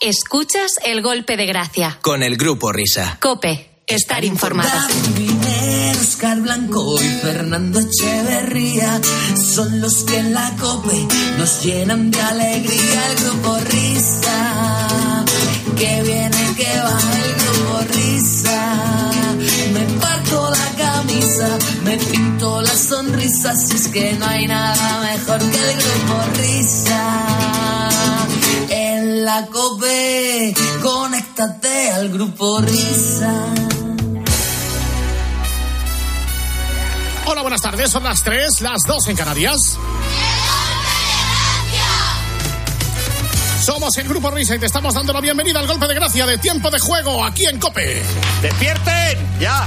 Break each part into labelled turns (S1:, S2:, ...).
S1: Escuchas el golpe de gracia.
S2: Con el grupo Risa.
S1: Cope. Estar informado.
S3: Oscar Blanco y Fernando Echeverría son los que en la COPE nos llenan de alegría el grupo Risa. Que viene, que va el grupo Risa. Me parto la camisa, me pinto la sonrisa, si es que no hay nada mejor que el grupo Risa. La COPE, conéctate al grupo Risa.
S4: Hola, buenas tardes. Son las 3, las 2 en Canarias. Somos el Grupo Risa y te estamos dando la bienvenida al golpe de gracia de tiempo de juego aquí en Cope.
S5: ¡Despierten! ¡Ya!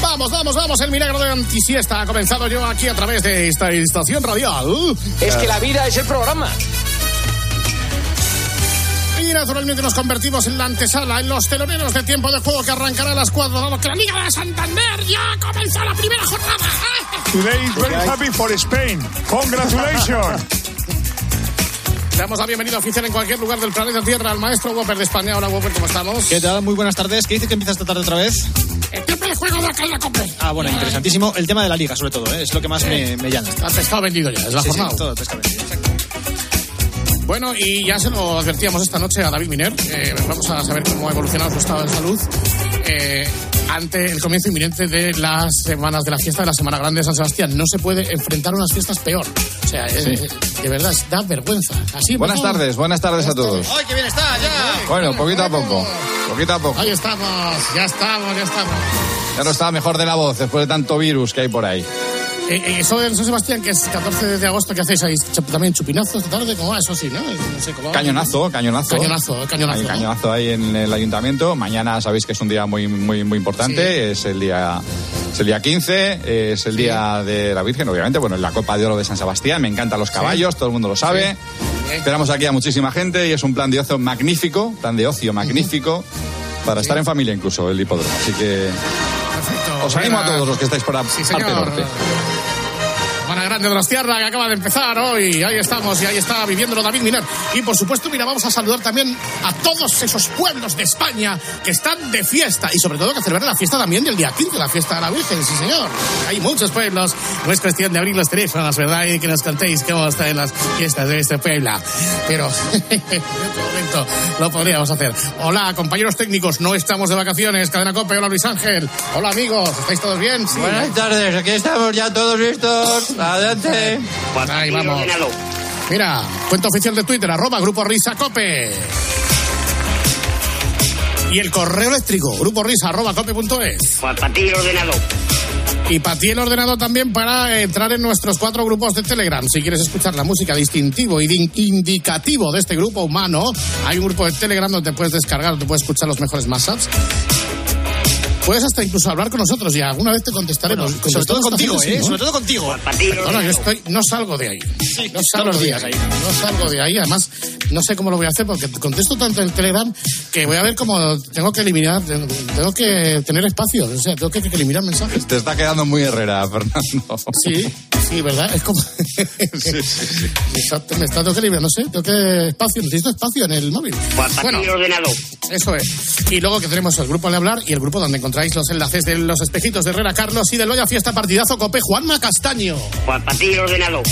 S4: Vamos, vamos, vamos. El milagro de antisiesta ha comenzado yo aquí a través de esta estación radial.
S5: Es que la vida es el programa.
S4: Y naturalmente nos convertimos en la antesala, en los teloneros de tiempo de juego que arrancará a las 4, dado que la Liga de Santander ya comenzó la primera jornada.
S6: Today is very happy for Spain. Congratulations.
S4: Damos la bienvenida oficial en cualquier lugar del planeta Tierra al maestro Whopper de España. Hola Whopper, ¿cómo estamos?
S7: ¿Qué tal? Muy buenas tardes. ¿Qué dice que empieza esta tarde otra vez?
S4: El tiempo de juego de acá en la Cope.
S7: Ah, bueno, interesantísimo. El tema de la liga, sobre todo, ¿eh? es lo que más me, me llama.
S4: Está pescado vendido ya, es la
S7: Sí, sí,
S4: jornada.
S7: todo pesca vendido, exacto.
S4: Bueno, y ya se lo advertíamos esta noche a David Miner. eh, vamos a saber cómo ha evolucionado su estado de salud eh, ante el comienzo inminente de las semanas de la fiesta de la Semana Grande de San Sebastián. No se puede enfrentar unas fiestas peor. O sea, eh, de verdad, da vergüenza. Así
S8: Buenas tardes, buenas tardes a todos.
S7: ¡Ay, qué bien está! ¡Ya!
S8: Bueno, poquito a poco, poquito a poco.
S4: Ahí estamos, ya estamos, ya estamos.
S8: Ya no está mejor de la voz después de tanto virus que hay por ahí.
S4: Eh, eh, eso de San Sebastián, que es 14 de agosto, ¿qué hacéis ahí? ¿También chupinazos esta tarde? ¿Cómo va? Eso sí, ¿no? No sé cómo.
S8: Cañonazo, cañonazo.
S4: Cañonazo, cañonazo.
S8: Hay
S4: ¿no?
S8: cañonazo ahí en el ayuntamiento. Mañana sabéis que es un día muy, muy, muy importante. Es el día, es el día 15, es el día de la Virgen, obviamente. Bueno, es la Copa de Oro de San Sebastián. Me encantan los caballos, todo el mundo lo sabe. Esperamos aquí a muchísima gente y es un plan de ocio magnífico, plan de ocio magnífico. Para estar en familia incluso, el hipódromo. Así que
S4: Perfecto.
S8: os animo a todos los que estáis por la
S4: Sí,
S8: parte norte.
S4: Grande de los Tierra que acaba de empezar hoy. Ahí estamos y ahí está viviéndolo David Miner. Y por supuesto, mira, vamos a saludar también a todos esos pueblos de España que están de fiesta y sobre todo que celebran la fiesta también del día 15, la fiesta de la Virgen, sí señor. Hay muchos pueblos. No es cuestión de abrir los teléfonos, ¿verdad? Y que nos contéis cómo están las fiestas de este pueblo. Pero en este momento lo podríamos hacer. Hola, compañeros técnicos, no estamos de vacaciones. Cadena Cope, hola Luis Ángel. Hola amigos, ¿estáis todos bien? Sí.
S7: Buenas tardes, aquí estamos ya todos listos. Adelante.
S4: Ahí vamos. Mira, cuenta oficial de Twitter, arroba Grupo Risa Cope. Y el correo eléctrico, grupo risa arroba cope.es.
S5: Para ti el ordenador.
S4: Y para ti el ordenador también para entrar en nuestros cuatro grupos de Telegram. Si quieres escuchar la música distintivo y de- indicativo de este grupo humano, hay un grupo de Telegram donde puedes descargar, donde puedes escuchar los mejores mashups. Puedes hasta incluso hablar con nosotros y alguna vez te contestaremos.
S7: Sobre todo contigo, ¿eh? Sobre todo contigo.
S4: Perdona, yo estoy, no salgo de ahí.
S7: Sí,
S4: no salgo
S7: los
S4: de
S7: días
S4: ahí.
S7: ahí.
S4: No salgo de ahí. Además, no sé cómo lo voy a hacer porque contesto tanto en Telegram que voy a ver cómo tengo que eliminar, tengo que tener espacio. O sea, tengo que, que eliminar mensajes.
S8: Te está quedando muy Herrera, Fernando.
S4: Sí, sí, ¿verdad? Es como. Exacto, me está, tengo que eliminar, no sé, tengo que. Espacio, necesito espacio en el móvil.
S5: Para
S4: Bueno,
S5: ordenador.
S4: eso es. Y luego que tenemos el grupo de hablar y el grupo donde encontráis los enlaces de los espejitos de Herrera Carlos y del Loya Fiesta Partidazo Cope Juanma Castaño.
S5: Ti el ordenador.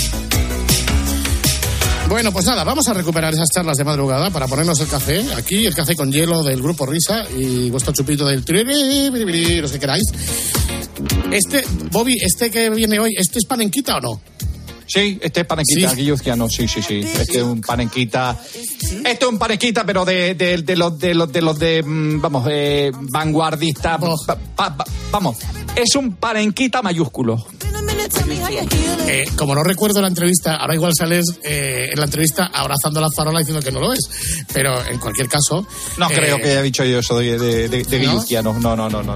S4: Bueno, pues nada, vamos a recuperar esas charlas de madrugada para ponernos el café. Aquí, el café con hielo del grupo Risa y vuestro chupito del tiriri, los que queráis. Este, Bobby, este que viene hoy, ¿este es panenquita o no?
S8: Sí, este es panenquita,
S4: Sí.
S8: guilluzquiano, sí, sí, sí. Este es un panenquita. Este es un panenquita, pero de, de, de los de los de los de mm, vamos, eh, vanguardista.
S4: Oh.
S8: pa- pa- pa- vamos, es un panenquita mayúsculo.
S4: Eh, como no recuerdo la entrevista, ahora igual sales eh, en la entrevista abrazando la farola diciendo que no lo es. Pero en cualquier caso.
S8: No
S4: eh,
S8: creo que haya dicho yo eso de, de, de, de
S4: ¿No?
S8: guilluzquiano. No, no, no, no, no.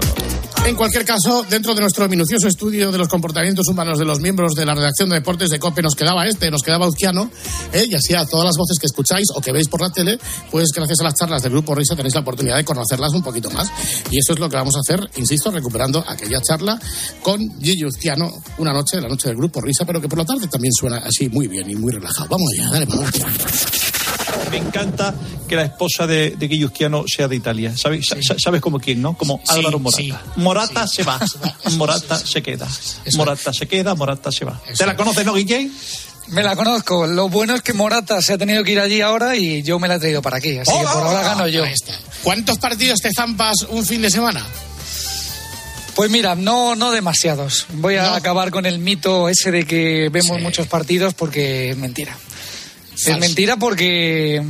S4: En cualquier caso, dentro de nuestro minucioso estudio de los comportamientos humanos de los miembros de la redacción de deportes de COPE, nos quedaba este, nos quedaba Uzquiano, ¿eh? y así a todas las voces que escucháis o que veis por la tele, pues gracias a las charlas del Grupo Risa tenéis la oportunidad de conocerlas un poquito más. Y eso es lo que vamos a hacer, insisto, recuperando aquella charla con Gigi Uzquiano, una noche, la noche del Grupo Risa, pero que por la tarde también suena así muy bien y muy relajado. Vamos allá, dale, vamos.
S2: Me encanta que la esposa de, de Guillusquiano sea de Italia. ¿Sabes, sa- sabes como quién, no? Como
S4: Sí,
S2: Álvaro Morata.
S4: sí.
S2: Morata
S4: Sí.
S2: se va, Morata se queda. Morata se queda, Morata se va. ¿Te la conoces, no, Guille?
S9: Me la conozco. Lo bueno es que Morata se ha tenido que ir allí ahora y yo me la he traído para aquí. Así que por ahora gano yo.
S4: ¿Cuántos partidos te zampas un fin de semana?
S9: Pues mira, no, no demasiados. Voy a acabar con el mito ese de que vemos muchos partidos porque es mentira. Es mentira porque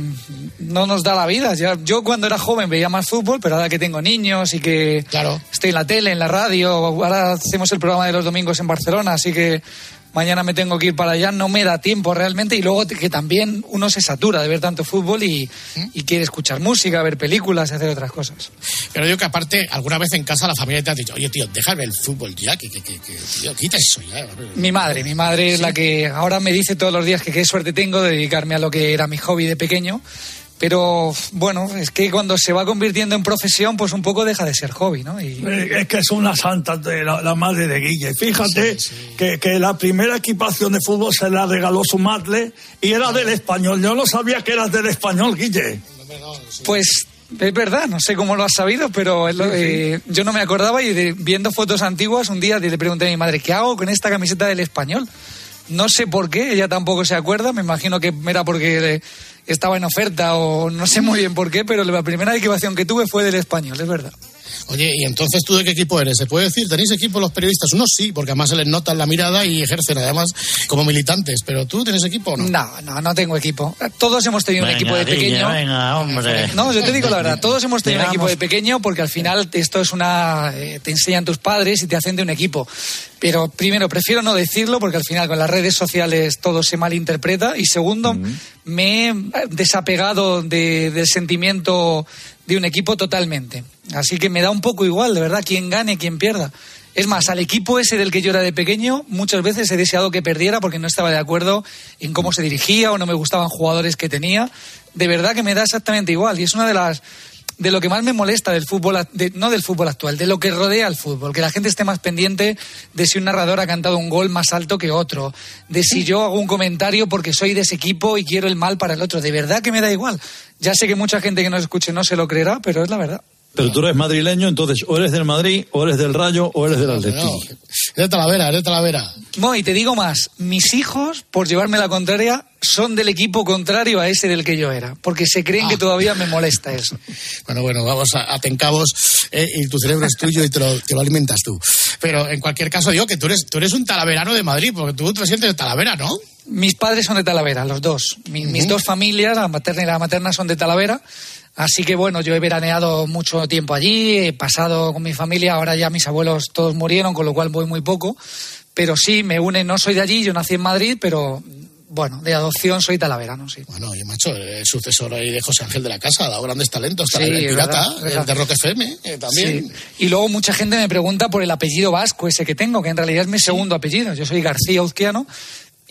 S9: no nos da la vida. Yo cuando era joven veía más fútbol, pero ahora que tengo niños y que
S4: Claro.
S9: estoy en la tele, en la radio, ahora hacemos el programa de los domingos en Barcelona, así que mañana me tengo que ir para allá, no me da tiempo realmente y luego que también uno se satura de ver tanto fútbol y, y quiere escuchar música, ver películas y hacer otras cosas.
S4: Pero digo que aparte, alguna vez en casa la familia te ha dicho, oye tío, déjame el fútbol ya, que, que, que, que, tío, quita eso ya.
S9: Mi madre, mi madre es la que ahora me dice todos los días que qué suerte tengo de dedicarme a lo que era mi hobby de pequeño. Pero bueno, es que cuando se va convirtiendo en profesión, pues un poco deja de ser hobby, ¿no? Y
S10: Eh, Es que es una santa de la, la madre de Guille. Fíjate Que, que la primera equipación de fútbol se la regaló su madre y era del español. Yo no sabía que eras del español, Guille.
S9: pues es verdad, no sé cómo lo has sabido, pero yo no me acordaba y de- viendo fotos antiguas un día le pregunté a mi madre, ¿qué hago con esta camiseta del español? No sé por qué, ella tampoco se acuerda, me imagino que era porque eh, estaba en oferta o no sé muy bien por qué, pero la primera equipación que tuve fue del español, es verdad.
S4: Oye, y entonces tú de qué equipo eres? ¿Se puede decir? ¿Tenéis equipo los periodistas? Unos sí, porque además se les nota en la mirada y ejercen además como militantes. ¿Pero tú tienes equipo o no?
S9: No, no, no tengo equipo. Todos hemos tenido un equipo de pequeño.
S5: venga, hombre.
S9: No, yo te digo la verdad, todos hemos tenido un equipo de pequeño porque al final esto es una... eh, te enseñan tus padres y te hacen de un equipo. Pero primero, prefiero no decirlo porque al final con las redes sociales todo se malinterpreta. Y segundo, me he desapegado de- del sentimiento de un equipo totalmente. Así que me da un poco igual, de verdad, quién gane, quién pierda. Es más, al equipo ese del que yo era de pequeño, muchas veces he deseado que perdiera porque no estaba de acuerdo en cómo se dirigía o no me gustaban jugadores que tenía. De verdad que me da exactamente igual. Y es una de las de lo que más me molesta del fútbol, de- no del fútbol actual, de lo que rodea al fútbol, que la gente esté más pendiente de si un narrador ha cantado un gol más alto que otro, de si yo hago un comentario porque soy de ese equipo y quiero el mal para el otro. De verdad que me da igual. Ya sé que mucha gente que nos escuche no se lo creerá, pero es la verdad.
S2: Pero tú eres madrileño, entonces o eres del Madrid, o eres del Rayo, o eres del Atlético.
S4: No, es de Talavera, es de Talavera.
S9: No, y te digo más, mis hijos, por llevarme la contraria, son del equipo contrario a ese del que yo era, porque se creen que todavía me molesta eso.
S4: Bueno, bueno, vamos a, a tencabos eh, y tu cerebro es tuyo y te lo, te lo alimentas tú. Pero en cualquier caso digo que tú eres, tú eres un talaverano de Madrid, porque tú te sientes de Talavera, ¿no?
S9: Mis padres son de Talavera, los dos. Mi- Mis dos familias, la materna y la materna, son de Talavera. Así que bueno, yo he veraneado mucho tiempo allí, he pasado con mi familia, ahora ya mis abuelos todos murieron, con lo cual voy muy poco. Pero sí, me une, no soy de allí, yo nací en Madrid, pero bueno, de adopción soy talaverano, sí.
S4: Bueno, oye, macho, el sucesor ahí de José Ángel de la Casa, ha dado grandes talentos.
S9: Sí,
S4: el pirata,
S9: verdad,
S4: el de Rock FM, eh, también.
S9: Sí. Y luego mucha gente me pregunta por el apellido vasco ese que tengo, que en realidad es mi segundo apellido. Yo soy García Uzquiano.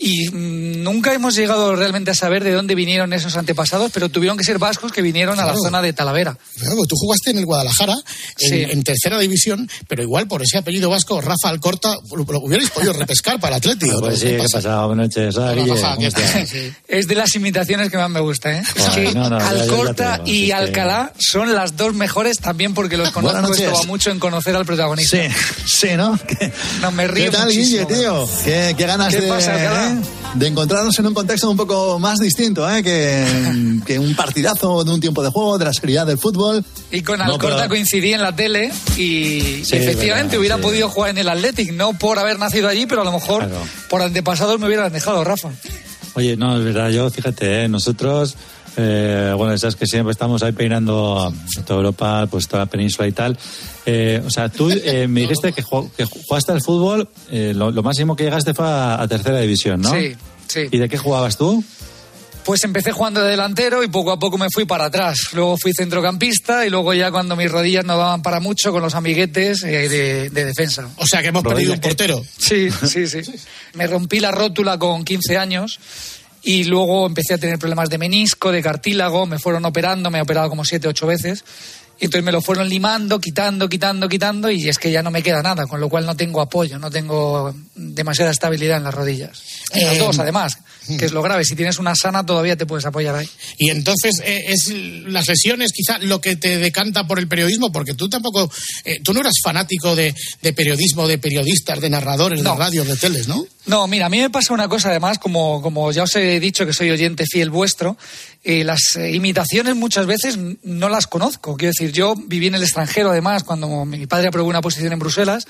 S9: Y nunca hemos llegado realmente a saber de dónde vinieron esos antepasados, pero tuvieron que ser vascos que vinieron a la zona de Talavera.
S4: Claro, tú jugaste en el Guadalajara, en,
S9: Sí.
S4: en tercera división, pero igual por ese apellido vasco, Rafa Alcorta, lo, lo hubierais podido repescar para el Atlético.
S11: Pues sí, ¿qué pasa? Buenas noches.
S9: Es de las imitaciones que más me gusta, ¿eh? Es que
S11: no, no, ya- ya- ya
S9: Alcorta y Alcalá son las dos mejores también porque los conozco, esto
S11: noches.
S9: va mucho en conocer al protagonista.
S11: Sí, sí, ¿no? ¿Qué,
S9: No, me río
S11: ¿Qué tal,
S9: muchísimo.
S11: Guille, tío? ¿Qué, qué ganas
S9: ¿Qué
S11: de,
S9: pasa, Alcalá?
S11: Eh, de encontrarnos en un contexto un poco más distinto, ¿eh? Que, que un partidazo de un tiempo de juego, de la seriedad del fútbol.
S9: Y con
S11: No,
S9: Alcorta
S11: pero-
S9: coincidí en la tele y
S11: Sí,
S9: efectivamente
S11: verdad,
S9: hubiera
S11: sí.
S9: podido jugar en el Athletic, no por haber nacido allí, pero a lo mejor
S11: Claro.
S9: por antepasados me hubieran dejado, Rafa.
S11: Oye, no, es verdad, yo fíjate, ¿eh? nosotros, eh, bueno, sabes que siempre estamos ahí peinando toda Europa, pues toda la península y tal. Eh, o sea, tú eh, me dijiste que, ju- que jugaste al fútbol, eh, lo, lo máximo que llegaste fue a, a tercera división, ¿no?
S9: Sí, sí.
S11: ¿Y de qué jugabas tú?
S9: Pues empecé jugando de delantero y poco a poco me fui para atrás. Luego fui centrocampista y luego ya cuando mis rodillas no daban para mucho con los amiguetes eh, de, de defensa.
S4: O sea que hemos perdido un portero.
S9: Sí, sí, sí. Me rompí la rótula con 15 años y luego empecé a tener problemas de menisco, de cartílago, me fueron operando, me he operado como 7, 8 veces. Y entonces me lo fueron limando, quitando, quitando, quitando y es que ya no me queda nada, con lo cual no tengo apoyo, no tengo demasiada estabilidad en las rodillas. En las
S4: Eh,
S9: dos, además. que es lo grave. Si tienes una sana, todavía te puedes apoyar ahí.
S4: Y entonces eh, es las lesiones quizá lo que te decanta por el periodismo, porque tú tampoco, eh, tú no eras fanático de, de periodismo, de periodistas, de narradores,
S9: No.
S4: de radios, de teles, ¿no?
S9: No, mira, a mí me pasa una cosa, además, como, como ya os he dicho que soy oyente fiel vuestro, eh, las eh, imitaciones muchas veces no las conozco. Quiero decir, yo viví en el extranjero, además, cuando mi padre aprobó una posición en Bruselas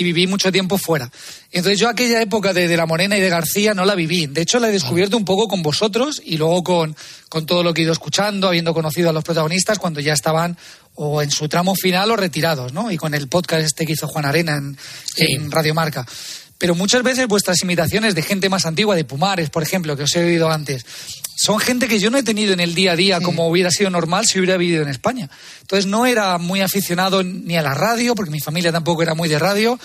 S9: y viví mucho tiempo fuera. Entonces yo aquella época de, de La Morena y de García no la viví. De hecho, la he descubierto un poco con vosotros y luego con, con todo lo que he ido escuchando, habiendo conocido a los protagonistas cuando ya estaban o en su tramo final o retirados, ¿no? Y con el podcast este que hizo Juan Arena en, en Radio Marca. Pero muchas veces vuestras imitaciones de gente más antigua, de Pumares, por ejemplo, que os he oído antes, son gente que yo no he tenido en el día a día como hubiera sido normal si hubiera vivido en España. Entonces no era muy aficionado ni a la radio, porque mi familia tampoco era muy de radio,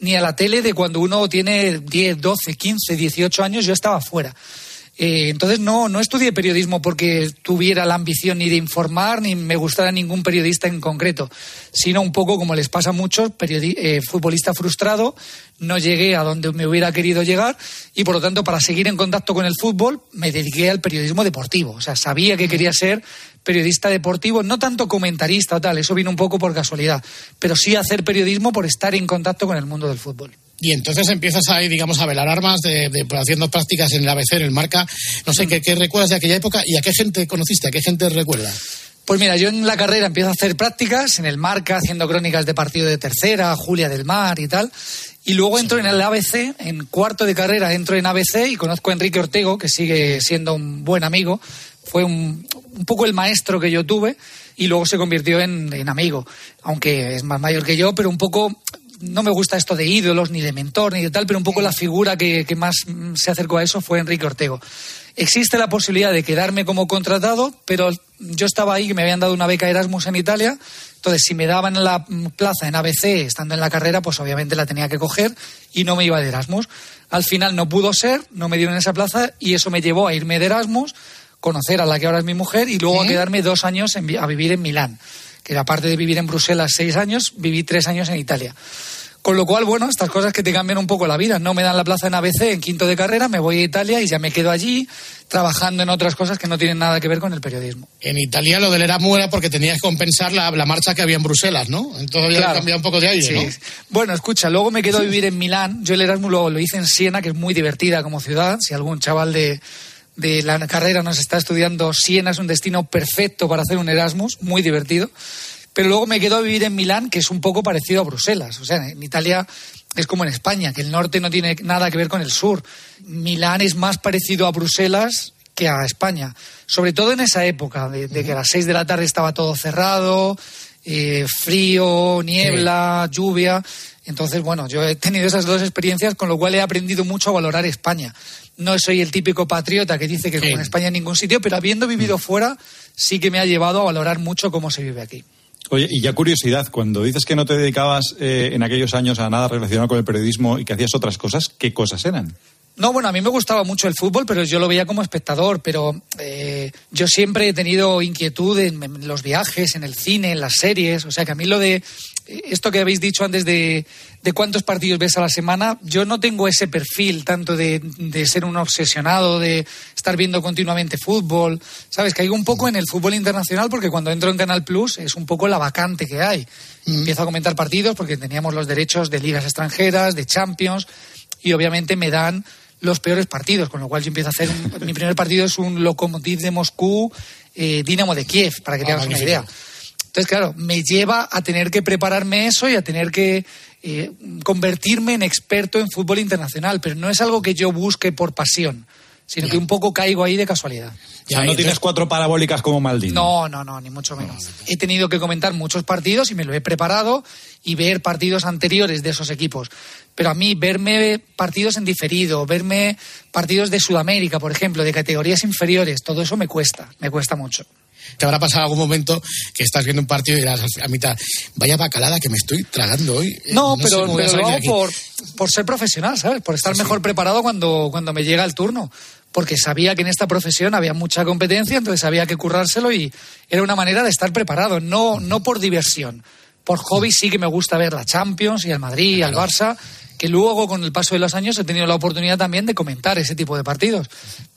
S9: ni a la tele de cuando uno tiene 10, 12, 15, 18 años, yo estaba fuera. Eh, entonces no, no estudié periodismo porque tuviera la ambición ni de informar ni me gustara ningún periodista en concreto, sino un poco como les pasa a muchos, eh, futbolista frustrado, no llegué a donde me hubiera querido llegar y por lo tanto para seguir en contacto con el fútbol me dediqué al periodismo deportivo. O sea, sabía que quería ser periodista deportivo, no tanto comentarista o tal, eso vino un poco por casualidad, pero sí hacer periodismo por estar en contacto con el mundo del fútbol.
S4: Y entonces empiezas ahí, digamos, a velar armas de, de- por haciendo prácticas en el ABC, en el Marca. No sé, ¿qué, ¿qué recuerdas de aquella época y a qué gente conociste? ¿A qué gente recuerda?
S9: Pues mira, yo en la carrera empiezo a hacer prácticas en el Marca, haciendo crónicas de partido de tercera, Julia del Mar y tal. Y luego entro en el ABC, en cuarto de carrera entro en ABC y conozco a Enrique Ortego, que sigue siendo un buen amigo. Fue un, un poco el maestro que yo tuve y luego se convirtió en, en amigo, aunque es más mayor que yo, pero un poco no me gusta esto de ídolos, ni de mentor, ni de tal, pero un poco la figura que, que más mm, se acercó a eso fue Enrique Ortego. Existe la posibilidad de quedarme como contratado, pero yo estaba ahí, me habían dado una beca Erasmus en Italia, entonces si me daban la mm, plaza en ABC estando en la carrera, pues obviamente la tenía que coger y no me iba de Erasmus. Al final no pudo ser, no me dieron esa plaza y eso me llevó a irme de Erasmus, conocer a la que ahora es mi mujer y luego a quedarme dos años en a vivir en Milán que aparte de vivir en Bruselas seis años, viví tres años en Italia. Con lo cual, bueno, estas cosas que te cambian un poco la vida. No me dan la plaza en ABC en quinto de carrera, me voy a Italia y ya me quedo allí trabajando en otras cosas que no tienen nada que ver con el periodismo.
S4: En Italia lo del Erasmus era porque tenías que compensar la, la marcha que había en Bruselas, ¿no? Entonces había
S9: Claro.
S4: cambiado un poco de aire,
S9: Sí.
S4: ¿no?
S9: Bueno, escucha, luego me quedo a vivir en Milán. Yo el Erasmus lo, lo hice en Siena, que es muy divertida como ciudad. Si algún chaval de, de la carrera nos está estudiando, Siena es un destino perfecto para hacer un Erasmus, muy divertido. Pero luego me quedo a vivir en Milán, que es un poco parecido a Bruselas. O sea, en Italia es como en España, que el norte no tiene nada que ver con el sur. Milán es más parecido a Bruselas que a España. Sobre todo en esa época, de, de que a las seis de la tarde estaba todo cerrado, eh, frío, niebla, lluvia. Entonces, bueno, yo he tenido esas dos experiencias, con lo cual he aprendido mucho a valorar España. No soy el típico patriota que dice que como en España en ningún sitio, pero habiendo vivido fuera, sí que me ha llevado a valorar mucho cómo se vive aquí.
S2: Oye, y ya curiosidad, cuando dices que no te dedicabas eh, en aquellos años a nada relacionado con el periodismo y que hacías otras cosas, ¿qué cosas eran?
S9: No, bueno, a mí me gustaba mucho el fútbol, pero yo lo veía como espectador. Pero eh, yo siempre he tenido inquietud en, en los viajes, en el cine, en las series. O sea que a mí lo de esto que habéis dicho antes de, de cuántos partidos ves a la semana, yo no tengo ese perfil tanto de, de ser un obsesionado, de estar viendo continuamente fútbol. Sabes, caigo un poco en el fútbol internacional porque cuando entro en Canal Plus es un poco la vacante que hay. Empiezo a comentar partidos porque teníamos los derechos de ligas extranjeras, de Champions y obviamente me dan los peores partidos, con lo cual yo empiezo a hacer. un- mi primer partido es un Lokomotiv de Moscú, eh, Dinamo de Kiev, para que te
S4: Ah,
S9: una idea. Entonces, claro, me lleva a tener que prepararme eso y a tener que eh, convertirme en experto en fútbol internacional, pero no es algo que yo busque por pasión, sino que un poco caigo ahí de casualidad.
S2: O sea, no tienes cuatro parabólicas como Maldini.
S9: No, no, no, ni mucho menos. He tenido que comentar muchos partidos y me lo he preparado y ver partidos anteriores de esos equipos. Pero a mí verme partidos en diferido, verme partidos de Sudamérica, por ejemplo, de categorías inferiores, todo eso me cuesta, me cuesta mucho.
S4: Te habrá pasado algún momento que estás viendo un partido y dirás a mitad, vaya bacalada que me estoy tragando hoy. Eh,
S9: No, pero, lo hago
S4: aquí".
S9: por, por ser profesional, ¿sabes? Por estar mejor preparado cuando, cuando me llega el turno. Porque sabía que en esta profesión había mucha competencia, entonces había que currárselo y era una manera de estar preparado, no, no por diversión. Por hobby sí que me gusta ver la Champions y al Madrid y al Barça, que luego con el paso de los años he tenido la oportunidad también de comentar ese tipo de partidos.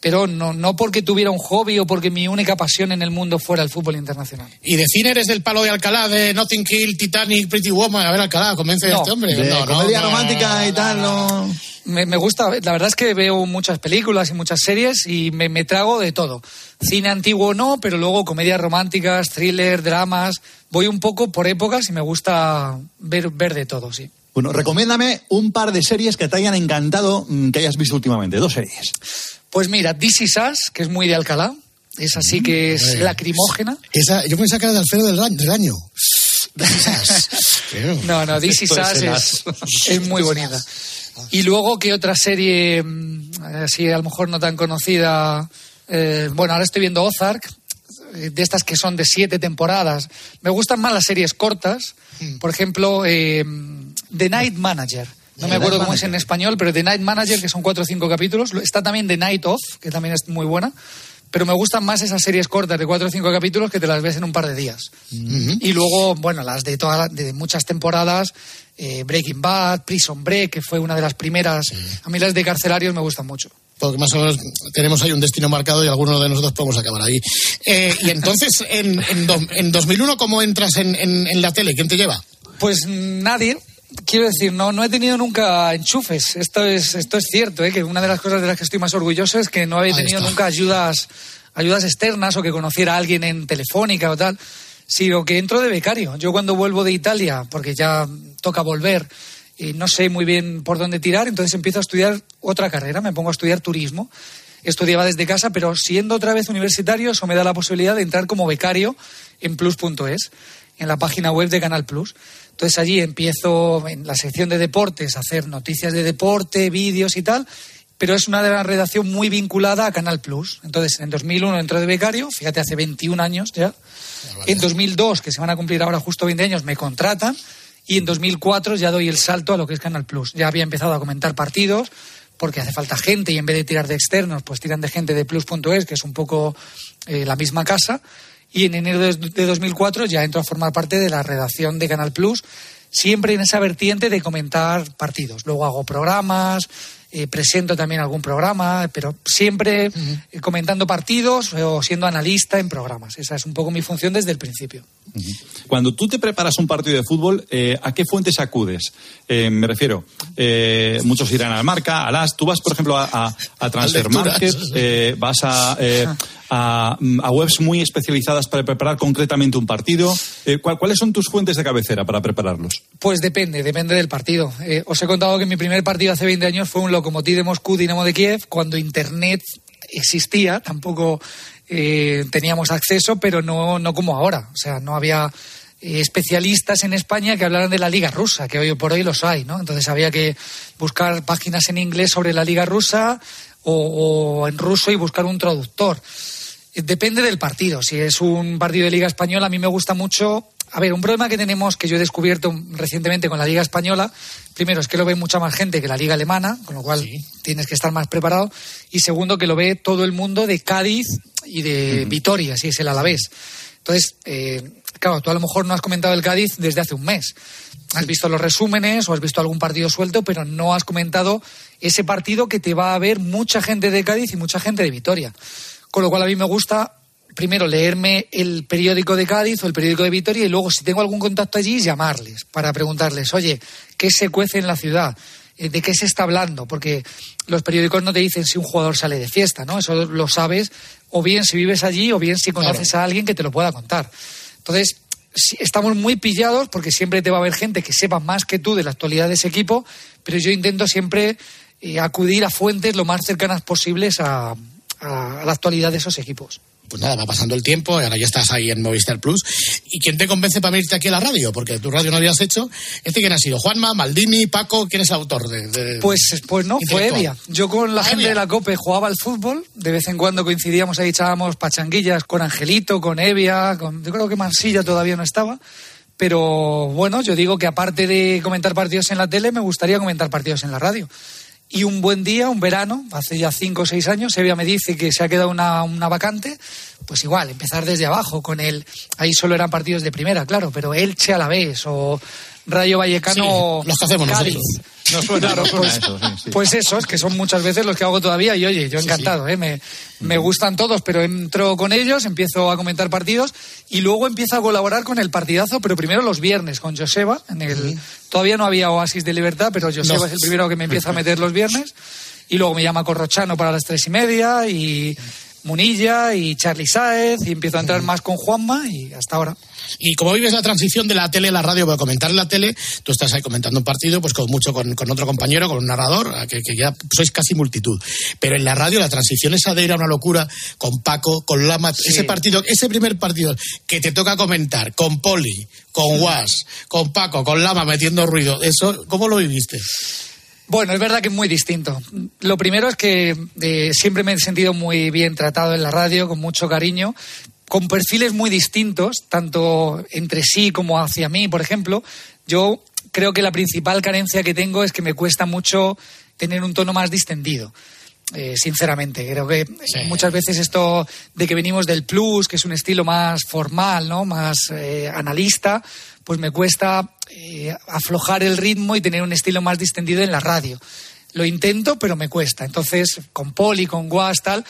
S9: Pero no, no porque tuviera un hobby o porque mi única pasión en el mundo fuera el fútbol internacional.
S4: Y de cine eres del palo de Alcalá, de Notting Hill, Titanic, Pretty Woman. A ver, Alcalá, convence a este hombre.
S8: De
S4: No, no,
S8: comedia
S4: no,
S8: romántica y tal, no.
S9: Me, me gusta, la verdad es que veo muchas películas y muchas series y me, me trago de todo. Cine antiguo no, pero luego comedias románticas, thriller, dramas. Voy un poco por épocas y me gusta ver, ver de todo, sí.
S2: Bueno, recomiéndame un par de series que te hayan encantado mm, que hayas visto últimamente. Dos series.
S9: Pues mira, This Is Us, que es muy de Alcalá, es así que es lacrimógena.
S4: Esa, yo pensaba que era de Alfredo del, Ra- del Año.
S9: No, no, This Is Us es, es muy bonita. Y luego, ¿qué otra serie, mm, así a lo mejor no tan conocida? Eh, bueno, ahora estoy viendo Ozark, eh, de estas que son de siete temporadas. Me gustan más las series cortas. Por ejemplo, eh, The Night Manager. No me acuerdo cómo es en español, pero The Night Manager, que son cuatro o cinco capítulos. Está también The Night Off, que también es muy buena. Pero me gustan más esas series cortas de cuatro o cinco capítulos que te las ves en un par de días. Y luego, bueno, las de, todas de muchas temporadas, eh, Breaking Bad, Prison Break, que fue una de las primeras. A mí las de carcelarios me gustan mucho.
S4: Porque más o menos tenemos ahí un destino marcado y algunos de nosotros podemos acabar ahí. Eh, y entonces, en, en, do- en 2001, ¿cómo entras en, en- la tele? ¿Quién te lleva?
S9: Pues nadie. Quiero decir, no, no he tenido nunca enchufes. Esto es, esto es cierto, ¿eh? que una de las cosas de las que estoy más orgulloso es que no había tenido nunca ayudas, ayudas externas o que conociera a alguien en Telefónica o tal, sino que entro de becario. Yo cuando vuelvo de Italia, porque ya toca volver, y no sé muy bien por dónde tirar, entonces empiezo a estudiar otra carrera, me pongo a estudiar turismo. Estudiaba desde casa, pero siendo otra vez universitario, eso me da la posibilidad de entrar como becario en plus.es, en la página web de Canal Plus. Entonces allí empiezo en la sección de deportes a hacer noticias de deporte, vídeos y tal, pero es una de redacción muy vinculada a Canal Plus. Entonces en 2001 entré de becario, fíjate, hace 21 años ya. En 2002, que se van a cumplir ahora justo 20 años, me contratan y en 2004 ya doy el salto a lo que es Canal Plus. Ya había empezado a comentar partidos porque hace falta gente y en vez de tirar de externos, pues tiran de gente de plus.es, que es un poco eh, la misma casa. Y en enero de, de 2004 ya entro a formar parte de la redacción de Canal Plus, siempre en esa vertiente de comentar partidos. Luego hago programas, eh, presento también algún programa, pero siempre eh, comentando partidos o siendo analista en programas. Esa es un poco mi función desde el principio.
S2: Cuando tú te preparas un partido de fútbol, eh, ¿a qué fuentes acudes? Eh, me refiero, eh, muchos irán al Marca, a las. Tú vas, por ejemplo, a, a, a Transfer Market,
S4: lecturas.
S2: eh, vas a, eh, a, a webs muy especializadas para preparar concretamente un partido. Eh, ¿cuál- ¿Cuáles son tus fuentes de cabecera para prepararlos?
S9: Pues depende, depende del partido. Eh, os he contado que mi primer partido hace 20 años fue un Lokomotiv de Moscú, Dinamo de Kiev, cuando Internet existía, tampoco eh, teníamos acceso, pero no, no como ahora. O sea, no había eh, especialistas en España que hablaran de la liga rusa, que hoy por hoy los hay, ¿no? Entonces había que buscar páginas en inglés sobre la liga rusa o en ruso y buscar un traductor. Depende del partido. Si es un partido de Liga Española, a mí me gusta mucho. A ver, un problema que tenemos, que yo he descubierto recientemente con la Liga Española, primero es que lo ve mucha más gente que la Liga Alemana, con lo cual tienes que estar más preparado. Y segundo, que lo ve todo el mundo de Cádiz y de Vitoria, si es el Alavés. Entonces, eh, claro, tú a lo mejor no has comentado el Cádiz desde hace un mes. Has visto los resúmenes o has visto algún partido suelto, pero no has comentado ese partido que te va a ver mucha gente de Cádiz y mucha gente de Vitoria. Con lo cual a mí me gusta primero leerme el periódico de Cádiz o el periódico de Vitoria y luego si tengo algún contacto allí llamarles para preguntarles, oye, ¿qué se cuece en la ciudad? Eh, ¿De qué se está hablando? Porque los periódicos no te dicen si un jugador sale de fiesta, ¿no? Eso lo sabes o bien si vives allí o bien si conoces a alguien que te lo pueda contar. Entonces, estamos muy pillados porque siempre te va a haber gente que sepa más que tú de la actualidad de ese equipo, pero yo intento siempre eh, acudir a fuentes lo más cercanas posibles a, a- a la actualidad de esos equipos.
S4: Pues nada, va pasando el tiempo ahora ya estás ahí en Movistar Plus. ¿Y quién te convence para venirte aquí a la radio? Porque tu radio no habías hecho. ¿Este quién ha sido? ¿Juanma, Maldini, Paco? ¿Quién es el autor de...? de-
S9: Pues, pues no, fue? Evia. Yo con la
S4: Ah,
S9: gente de la COPE jugaba al fútbol, de vez en cuando coincidíamos ahí, echábamos pachanguillas con Angelito, con Evia, con, yo creo que Mansilla todavía no estaba. Pero bueno, yo digo que aparte de comentar partidos en la tele, me gustaría comentar partidos en la radio. Y un buen día, un verano, hace ya cinco o seis años, Evia me dice que se ha quedado una, una vacante pues igual, empezar desde abajo con el, ahí solo eran partidos de primera, claro, pero Elche a la vez o Rayo Vallecano
S4: Sí, los que hacemos
S9: Cádiz.
S4: nosotros.
S8: No suena,
S9: Claro,
S8: no suena
S9: pues,
S8: eso, sí, sí.
S9: pues esos, que son muchas veces los que hago todavía, y oye, yo encantado, ¿eh? me, me gustan todos, pero entro con ellos, empiezo a comentar partidos y luego empiezo a colaborar con el partidazo, pero primero los viernes con Joseba, en el, todavía no había Oasis de Libertad, pero Joseba
S4: No.
S9: es el primero que me empieza a meter los viernes, y luego me llama Corrochano para las tres y media, y Munilla, y Charlie Sáez, y empiezo a entrar más con Juanma, y hasta ahora.
S4: Y como vives la transición de la tele a la radio, voy a comentar en la tele, tú estás ahí comentando un partido, pues con mucho con, con otro compañero, con un narrador, que ya sois casi multitud. Pero en la radio la transición esa de ir a una locura con Paco, con Lama, ese partido, ese primer partido que te toca comentar con Poli, con Was, con Paco, con Lama metiendo ruido, eso, ¿cómo lo viviste?
S9: Bueno, es verdad que es muy distinto. Lo primero es que eh, siempre me he sentido muy bien tratado en la radio, con mucho cariño, con perfiles muy distintos, tanto entre sí como hacia mí, por ejemplo. Yo creo que la principal carencia que tengo es que me cuesta mucho tener un tono más distendido. Eh, sinceramente, creo que muchas veces esto de que venimos del plus, que es un estilo más formal, ¿no? más eh, analista, pues me cuesta eh, aflojar el ritmo y tener un estilo más distendido en la radio. Lo intento, pero me cuesta. Entonces, con Poli, con Guas, tal.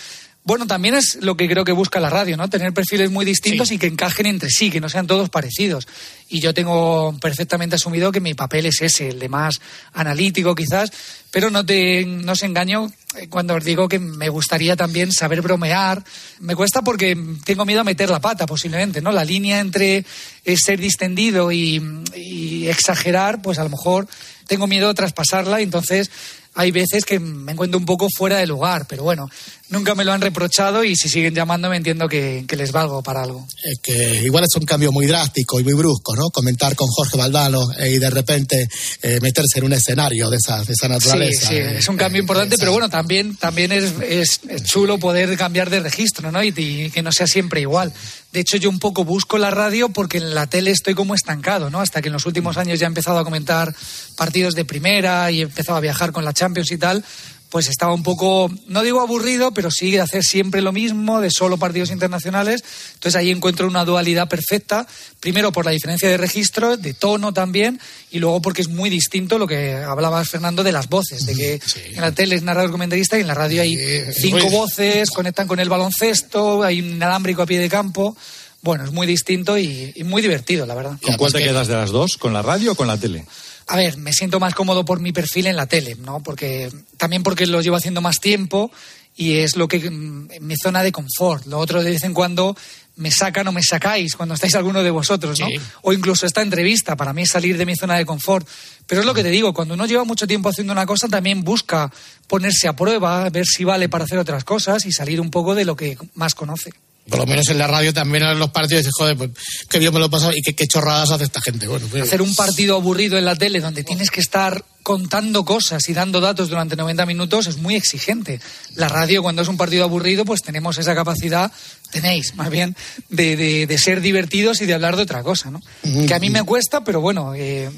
S9: Bueno, también es lo que creo que busca la radio, ¿no? Tener perfiles muy distintos y que encajen entre sí, que no sean todos parecidos. Y yo tengo perfectamente asumido que mi papel es ese, el de más analítico quizás, pero no te no os engaño eh, cuando os digo que me gustaría también saber bromear. Me cuesta porque tengo miedo a meter la pata, posiblemente, ¿no? La línea entre eh, ser distendido y, y exagerar, pues a lo mejor tengo miedo a traspasarla y entonces hay veces que me encuentro un poco fuera de lugar, pero bueno, nunca me lo han reprochado y si siguen llamándome entiendo que, que les valgo para algo.
S4: Es que igual es un cambio muy drástico y muy brusco, ¿no? Comentar con Jorge Valdano eh, y de repente eh, meterse en un escenario de esa, de esa naturaleza.
S9: Sí, sí,
S4: eh,
S9: es un cambio importante, pero bueno, también, también es, es- es chulo poder cambiar de registro, ¿no? Y, y que no sea siempre igual. De hecho, yo un poco busco la radio porque en la tele estoy como estancado, ¿no? Hasta que en los últimos años ya he empezado a comentar partidos de primera y he empezado a viajar con la Champions y tal, pues estaba un poco, no digo aburrido, pero sí de hacer siempre lo mismo, de solo partidos internacionales. Entonces ahí encuentro una dualidad perfecta, primero por la diferencia de registro, de tono también, y luego porque es muy distinto lo que hablabas, Fernando, de las voces, de que en la tele es narrador comentarista y en la radio hay cinco
S4: muy-
S9: voces, conectan con el baloncesto, hay un inalámbrico a pie de campo. Bueno, es muy distinto y, y muy divertido, la verdad.
S2: ¿Con cuál te quedas de las dos? ¿Con la radio o con la tele?
S9: A ver, me siento más cómodo por mi perfil en la tele, ¿no? Porque también porque lo llevo haciendo más tiempo y es lo que mm, mi zona de confort. Lo otro de vez en cuando me sacan o me sacáis cuando estáis alguno de vosotros, ¿no?
S4: Sí.
S9: O incluso esta entrevista para mí es salir de mi zona de confort. Pero es lo que te digo, cuando uno lleva mucho tiempo haciendo una cosa también busca ponerse a prueba, ver si vale para hacer otras cosas y salir un poco de lo que más conoce.
S4: Por lo menos en la radio también en los partidos dices, joder, pues qué bien me lo he pasado y qué, qué chorradas hace esta gente. Bueno, pues,
S9: hacer un partido aburrido en la tele donde tienes que estar contando cosas y dando datos durante 90 minutos es muy exigente. La radio, cuando es un partido aburrido, pues tenemos esa capacidad, tenéis más bien, de, de- de ser divertidos y de hablar de otra cosa, ¿no? Que a mí me cuesta, pero bueno, eh,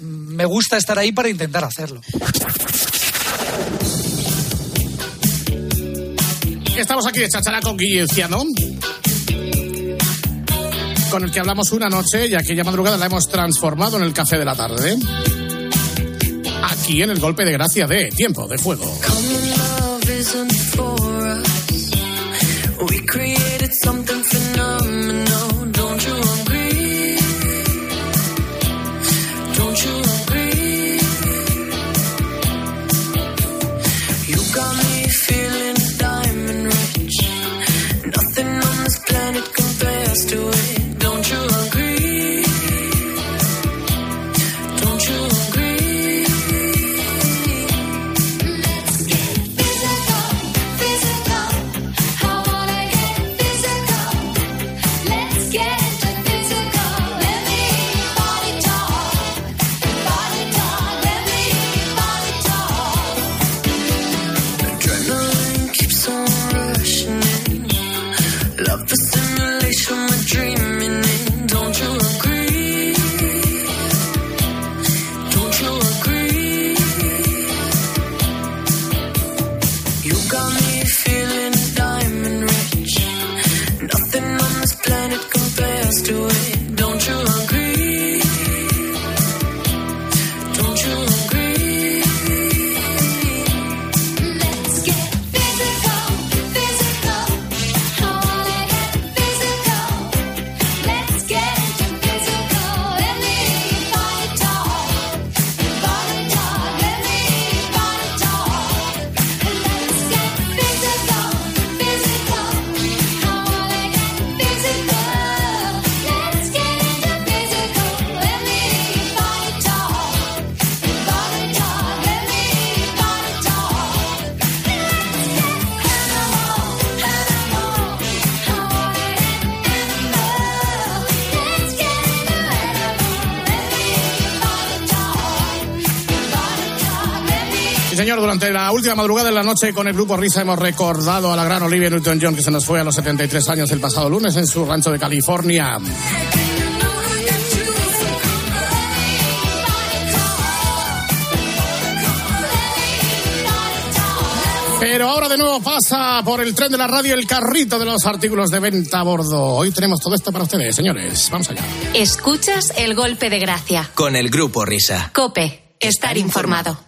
S9: me gusta estar ahí para intentar hacerlo.
S4: Estamos aquí de chachara con Guille Ciano, con el que hablamos una noche y aquella madrugada la hemos transformado en el café de la tarde. Aquí en el golpe de gracia de Tiempo de
S3: created something phenomenal.
S4: Última madrugada de la noche con el grupo Risa hemos recordado a la gran Olivia Newton-John que se nos fue a los 73 años el pasado lunes en su rancho de California. Pero ahora de nuevo pasa por el tren de la radio el carrito de los artículos de venta a bordo. Hoy tenemos todo esto para ustedes, señores. Vamos allá.
S1: Escuchas el golpe de gracia.
S12: Con el grupo Risa.
S1: Cope, estar informado.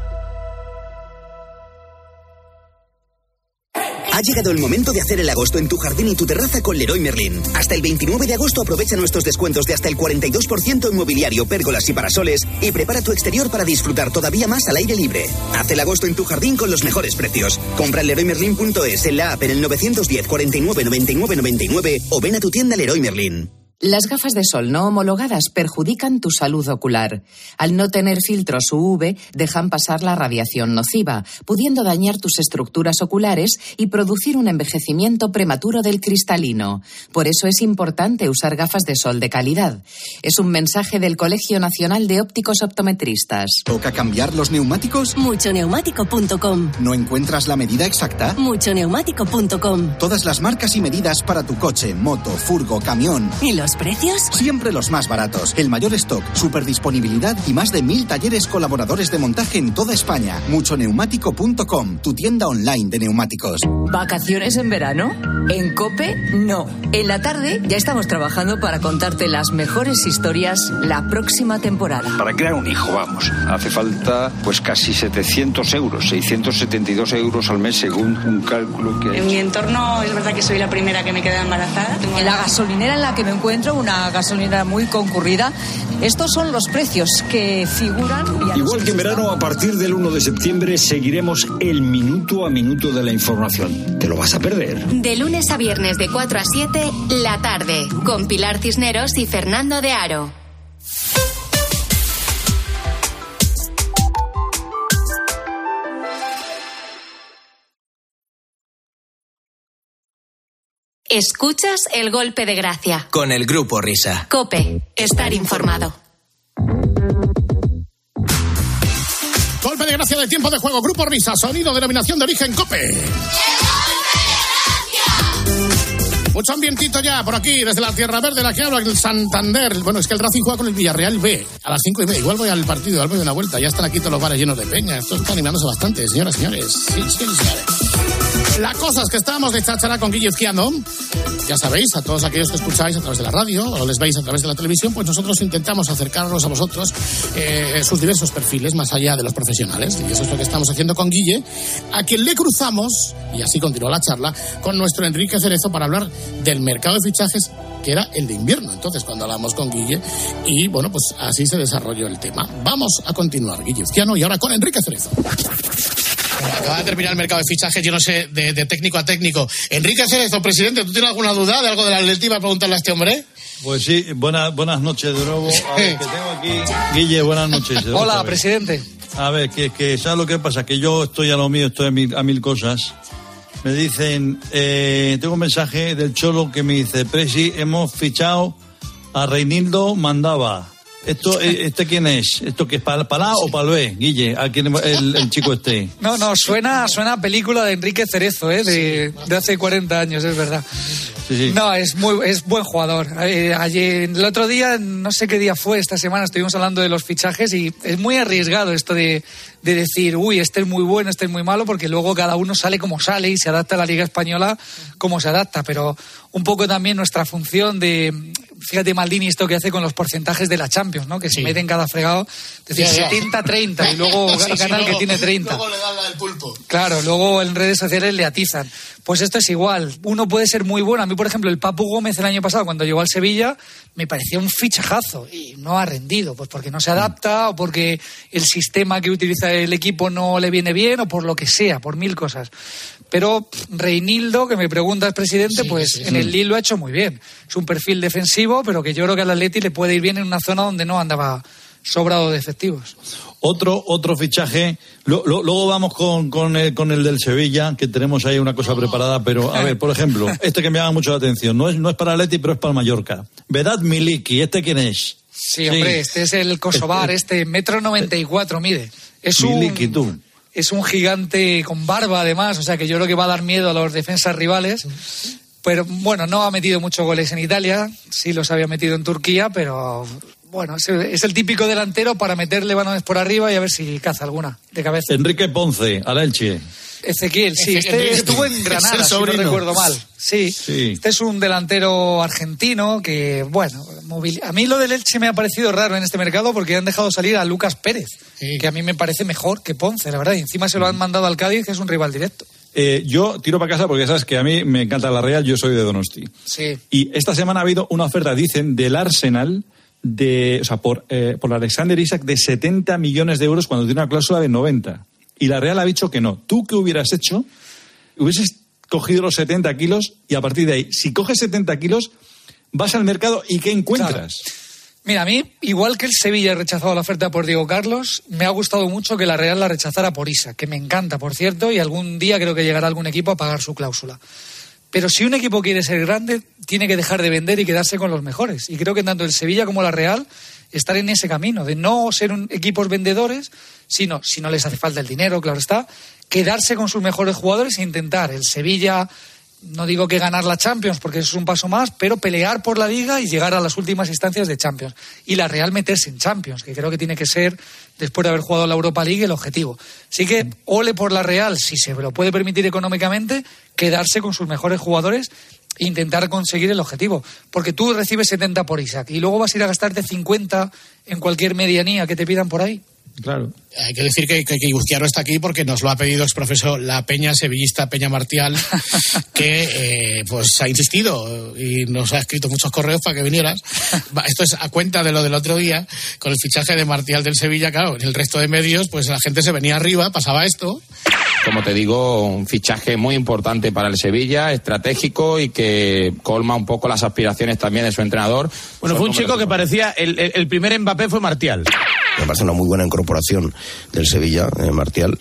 S13: Ha llegado el momento de hacer el agosto en tu jardín y tu terraza con Leroy Merlin. Hasta el 29 de agosto aprovecha nuestros descuentos de hasta el 42% en mobiliario, pérgolas y parasoles y prepara tu exterior para disfrutar todavía más al aire libre. Haz el agosto en tu jardín con los mejores precios. Compra en leroymerlin.es en la app en el 910 49 99 99 o ven a tu tienda Leroy Merlin.
S14: Las gafas de sol no homologadas perjudican tu salud ocular. Al no tener filtros UV, dejan pasar la radiación nociva, pudiendo dañar tus estructuras oculares y producir un envejecimiento prematuro del cristalino. Por eso es importante usar gafas de sol de calidad. Es un mensaje del Colegio Nacional de Ópticos Optometristas.
S15: ¿Toca cambiar los neumáticos?
S16: Muchoneumático.com.
S15: ¿No encuentras la medida exacta?
S16: Muchoneumático.com.
S15: Todas las marcas y medidas para tu coche, moto, furgo, camión.
S16: ¿Y los precios?
S15: Siempre los más baratos. El mayor stock, super disponibilidad y más de mil talleres colaboradores de montaje en toda España. Muchoneumático.com, tu tienda online de neumáticos.
S17: ¿Vacaciones en verano? En Cope, no. En la tarde ya estamos trabajando para contarte las mejores historias la próxima temporada.
S18: Para crear un hijo, vamos, hace falta pues casi 700 euros, 672 euros al mes según un cálculo que...
S19: En mi entorno es verdad que soy la primera que me queda embarazada.
S17: En la gasolinera en la que me encuentro, una gasolinera muy concurrida, estos son los precios que figuran.
S20: Igual que en verano, a partir del 1 de septiembre seguiremos el minuto a minuto de la información. ¿Te lo vas a perder?
S1: De lunes a viernes de 4 a 7, la tarde, con Pilar Cisneros y Fernando de Aro. Escuchas el golpe de gracia.
S12: Con el grupo Risa.
S1: Cope, estar informado.
S4: Golpe de gracia del tiempo de juego. Grupo Risa, sonido, denominación de origen COPE. Mucho ambientito ya por aquí, desde la Tierra Verde, la que habla el Santander. Bueno, es que el Racing juega con el Villarreal B a las cinco y media. Igual voy al partido, igual voy a una vuelta. Ya están aquí todos los bares llenos de peña. Esto está animándose bastante, señoras y señores. Sí, sí, señores. La cosa es que estábamos de cháchara con Guille Izquierdo. Ya sabéis, a todos aquellos que escucháis a través de la radio o les veis a través de la televisión, pues nosotros intentamos acercarnos a vosotros eh, sus diversos perfiles más allá de los profesionales. Y eso es lo que estamos haciendo con Guille, a quien le cruzamos, y así continúa la charla, con nuestro Enrique Cerezo para hablar del mercado de fichajes que era el de invierno. Entonces, cuando hablamos con Guille, y bueno, pues así se desarrolló el tema. Vamos a continuar, Guille Izquiano, y ahora con Enrique Cerezo. Acaba de terminar el mercado de fichajes, yo no sé, de, de técnico a técnico. Enrique Cerezo, presidente, ¿tú tienes alguna duda de algo de la Atleti para preguntarle a este hombre?
S11: Pues sí, buenas, buenas noches de nuevo. A ver, que tengo aquí. Guille, buenas noches.
S9: Hola, presidente.
S11: A ver, que, que ¿sabes lo que pasa? Que yo estoy a lo mío, estoy a mil, a mil cosas. Me dicen, eh, tengo un mensaje del Cholo que me dice, Presi, hemos fichado a Reinildo Mandaba. Esto, eh, ¿Este quién es? ¿Esto qué es? ¿Para la o para B, Guille? ¿A quién el, el chico este?
S9: No, no, suena, suena a película de Enrique Cerezo, ¿eh? de, de hace 40 años, es verdad.
S2: Sí, sí.
S9: No, es muy es buen jugador. Eh, ayer, el otro día, no sé qué día fue, esta semana estuvimos hablando de los fichajes y es muy arriesgado esto de, de decir, uy, este es muy bueno, este es muy malo, porque luego cada uno sale como sale y se adapta a la Liga Española como se adapta. Pero un poco también nuestra función de, fíjate Maldini esto que hace con los porcentajes de la Champions, ¿no? Que se mete en cada fregado, decir,
S4: Ya, ya.
S9: 70-30 y luego
S4: Sí, sí,
S9: gana el que
S4: luego-
S9: tiene 30.
S4: Luego le da la del pulpo.
S9: Claro, luego en redes sociales le atizan. Pues esto es igual. Uno puede ser muy bueno. A mí, por ejemplo, el Papu Gómez el año pasado, cuando llegó al Sevilla, me parecía un fichajazo y no ha rendido. Pues porque no se adapta o porque el sistema que utiliza el equipo no le viene bien o por lo que sea, por mil cosas. Pero Reinildo, que me preguntas, presidente, pues en el Lille lo ha hecho muy bien. Es un perfil defensivo, pero que yo creo que al Atleti le puede ir bien en una zona donde no andaba sobrado de efectivos.
S2: Otro, otro fichaje. Lo- lo- luego vamos con, con, el, con el del Sevilla, que tenemos ahí una cosa preparada. Pero, a ver, por ejemplo, este que me llama mucho la atención. No es, no es para Leti, pero es para Mallorca. Vedad Miliki, ¿este quién es?
S9: Sí, hombre, este es el Kosovar, este metro 94 mide. Es un, es un gigante con barba además, o sea que yo creo que va a dar miedo a los defensas rivales. Pero bueno, no ha metido muchos goles en Italia, sí los había metido en Turquía, pero bueno, es el, es el típico delantero para meterle balones por arriba y a ver si caza alguna de cabeza.
S2: Enrique Ponce, al Elche.
S9: Ezequiel, sí, este estuvo en Granada, si no recuerdo mal. Sí.
S2: Sí.
S9: Este es un delantero argentino que, bueno, a mí lo del Elche me ha parecido raro en este mercado porque han dejado salir a Lucas Pérez, que a mí me parece mejor que Ponce, la verdad. Y encima se lo han mandado al Cádiz, que es un rival directo.
S2: Eh, yo tiro para casa porque sabes que a mí me encanta la Real, yo soy de Donosti.
S9: Sí.
S2: Y esta semana ha habido una oferta, dicen, del Arsenal de, o sea, por, eh, por Alexander Isaac de 70 millones de euros cuando tiene una cláusula de 90. Y la Real ha dicho que no. ¿Tú qué hubieras hecho? Hubieses cogido los 70 kilos y a partir de ahí, si coges 70 kilos, vas al mercado y ¿qué encuentras?
S9: Mira, a mí, igual que el Sevilla ha rechazado la oferta por Diego Carlos, me ha gustado mucho que la Real la rechazara por Isa, que me encanta, por cierto, y algún día creo que llegará algún equipo a pagar su cláusula. Pero si un equipo quiere ser grande, tiene que dejar de vender y quedarse con los mejores. Y creo que tanto el Sevilla como la Real están en ese camino, de no ser un- equipos vendedores, sino, si no les hace falta el dinero, claro está, quedarse con sus mejores jugadores e intentar. El Sevilla, no digo que ganar la Champions, porque eso es un paso más, pero pelear por la Liga y llegar a las últimas instancias de Champions. Y la Real meterse en Champions, que creo que tiene que ser, después de haber jugado la Europa League, el objetivo. Así que ole por la Real, si se lo puede permitir económicamente, quedarse con sus mejores jugadores intentar conseguir el objetivo. Porque tú recibes 70 por Isaac y luego vas a ir a gastarte 50 en cualquier medianía que te pidan por ahí.
S2: Claro.
S4: Hay que decir que, que, que está aquí porque nos lo ha pedido ex profesor la Peña Sevillista Peña Martial, que eh, pues ha insistido y nos ha escrito muchos correos para que vinieras. Esto es a cuenta de lo del otro día, con el fichaje de Martial del Sevilla, claro, en el resto de medios, pues la gente se venía arriba, pasaba esto.
S21: Como te digo, un fichaje muy importante para el Sevilla, estratégico y que colma un poco las aspiraciones también de su entrenador.
S5: Bueno, fue un chico que parecía. El, el- el primer Mbappé fue Martial.
S22: Me parece una muy buena incorporación del Sevilla, eh, Martial.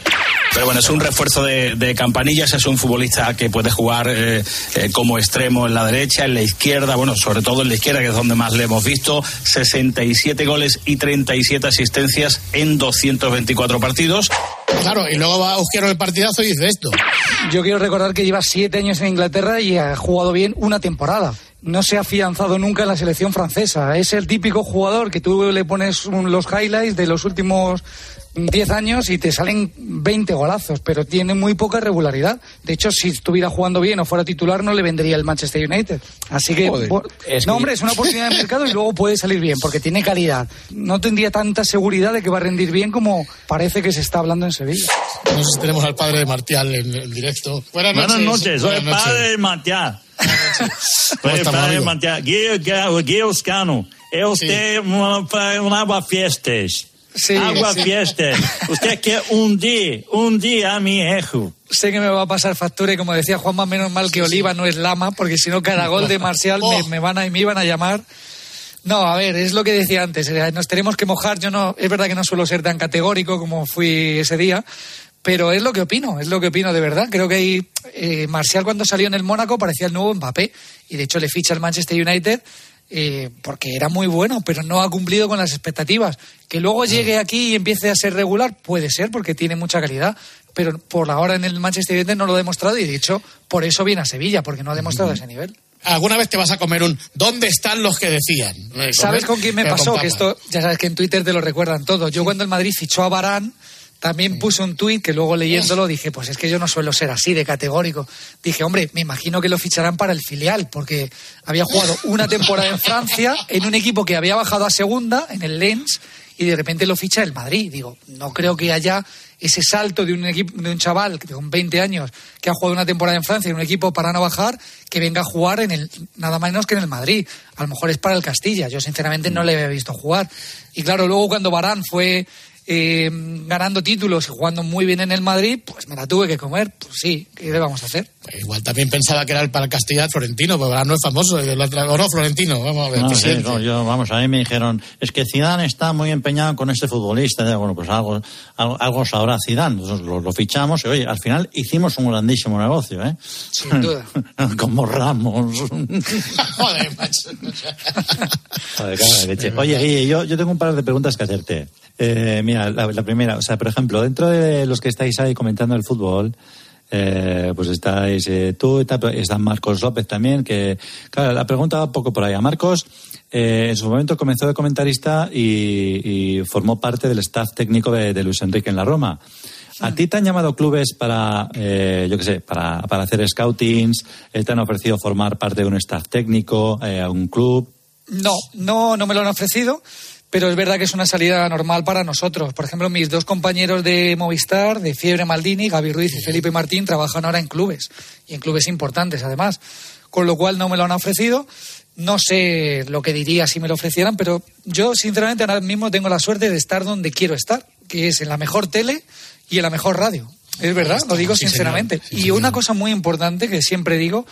S23: Pero bueno, es un refuerzo de, de campanillas, es un futbolista que puede jugar eh, eh, como extremo en la derecha, en la izquierda, bueno, sobre todo en la izquierda, que es donde más le hemos visto, 67 goles y 37 asistencias en 224 partidos.
S4: Claro, y luego va Izquierdo el partidazo y dice esto.
S9: Yo quiero recordar que lleva siete años en Inglaterra y ha jugado bien una temporada. No se ha afianzado nunca en la selección francesa. Es el típico jugador que tú le pones un- los highlights de los últimos 10 años y te salen 20 golazos, pero tiene muy poca regularidad. De hecho, si estuviera jugando bien o fuera titular, no le vendría el Manchester United. Así que,
S21: Joder. Es
S9: no,
S21: que-
S9: hombre, es una oportunidad de mercado y luego puede salir bien, porque tiene calidad. No tendría tanta seguridad de que va a rendir bien como parece que se está hablando en Sevilla.
S4: No sé si tenemos al padre de Martial en, en directo. Buenas noches.
S24: Buenas noches, soy el padre de Matiá.
S4: ¿Cómo
S24: Soy el
S4: estamos,
S24: padre de
S4: amigo?
S24: Matiá. Guilherme Guilherme Cano. É usted uma, um água fiestas.
S9: Sí,
S24: água
S9: sí.
S24: fiestas. Usted quer hundir, hundir a mi hijo.
S9: sé que me va a pasar factura y como decía Juanma, menos mal que Oliva no es Lama, porque si no cada gol de Marcial me, me van a, me iban a llamar. No, a ver, es lo que decía antes, eh, nos tenemos que mojar, yo no, es verdad que no suelo ser tan categórico como fui ese día, pero es lo que opino, es lo que opino de verdad. Creo que ahí, eh, Marcial cuando salió en el Mónaco parecía el nuevo Mbappé, y de hecho le ficha el Manchester United eh, porque era muy bueno, pero no ha cumplido con las expectativas. Que luego llegue aquí y empiece a ser regular, puede ser, porque tiene mucha calidad, pero por ahora en el Manchester United no lo ha demostrado y de hecho por eso viene a Sevilla, porque no ha demostrado ese nivel.
S4: alguna vez te vas a comer un ¿dónde están los que decían? Eh,
S9: ¿Sabes con quién me
S4: pero
S9: pasó? Que esto, ya sabes que en Twitter te lo recuerdan todos. Yo cuando el Madrid fichó a Barán, también puse un tuit que luego leyéndolo dije, pues es que yo no suelo ser así de categórico. Dije, hombre, me imagino que lo ficharán para el filial, porque había jugado una temporada en Francia en un equipo que había bajado a segunda, en el Lens, y de repente lo ficha el Madrid. Digo, no creo que haya ese salto de un equipo, de un chaval que con 20 años que ha jugado una temporada en Francia en un equipo para no bajar, que venga a jugar en el nada menos que en el Madrid. A lo mejor es para el Castilla. Yo sinceramente no le había visto jugar. Y claro, luego cuando Barán fue eh, ganando títulos y jugando muy bien en el Madrid, pues me la tuve que comer. Pues sí, ¿qué le vamos a hacer?
S4: Igual también pensaba que era el para el Castilla Florentino, pero ahora no es famoso. el otro- O no, Florentino, vamos a ver.
S24: No, sí, no, yo, vamos, a mí me dijeron, es que Zidane está muy empeñado con este futbolista. Bueno, pues algo, algo, algo sabrá Zidane. Entonces lo, lo fichamos y, oye, al final hicimos un grandísimo negocio, ¿eh?
S9: Sin duda.
S24: Como Ramos.
S4: Joder, macho.
S11: Joder, la leche. Oye, Guille, yo, yo tengo un par de preguntas que hacerte. Eh, mira, la, la primera, o sea, por ejemplo, dentro de los que estáis ahí comentando el fútbol, eh, pues estáis tú, está, está Marcos López también, que, claro, la pregunta va un poco por ahí. A Marcos, eh, en su momento comenzó de comentarista y, formó parte del staff técnico de, Luis Enrique en la Roma. ¿A ti te han llamado clubes para, eh, yo qué sé, para, para hacer scoutings? Eh, ¿Te han ofrecido formar parte de un staff técnico, un club?
S9: No, no, no me lo han ofrecido, pero es verdad que es una salida normal para nosotros. Por ejemplo, mis dos compañeros de Movistar, de Fiebre Maldini, Gaby Ruiz y Felipe Martín, trabajan ahora en clubes, y en clubes importantes además. Con lo cual no me lo han ofrecido. No sé lo que diría si me lo ofrecieran, pero yo sinceramente ahora mismo tengo la suerte de estar donde quiero estar, que es en la mejor tele y en la mejor radio. Es verdad, lo digo
S4: sí,
S9: sinceramente.
S4: señor. Sí,
S9: y
S4: señor.
S9: una cosa muy importante que siempre digo,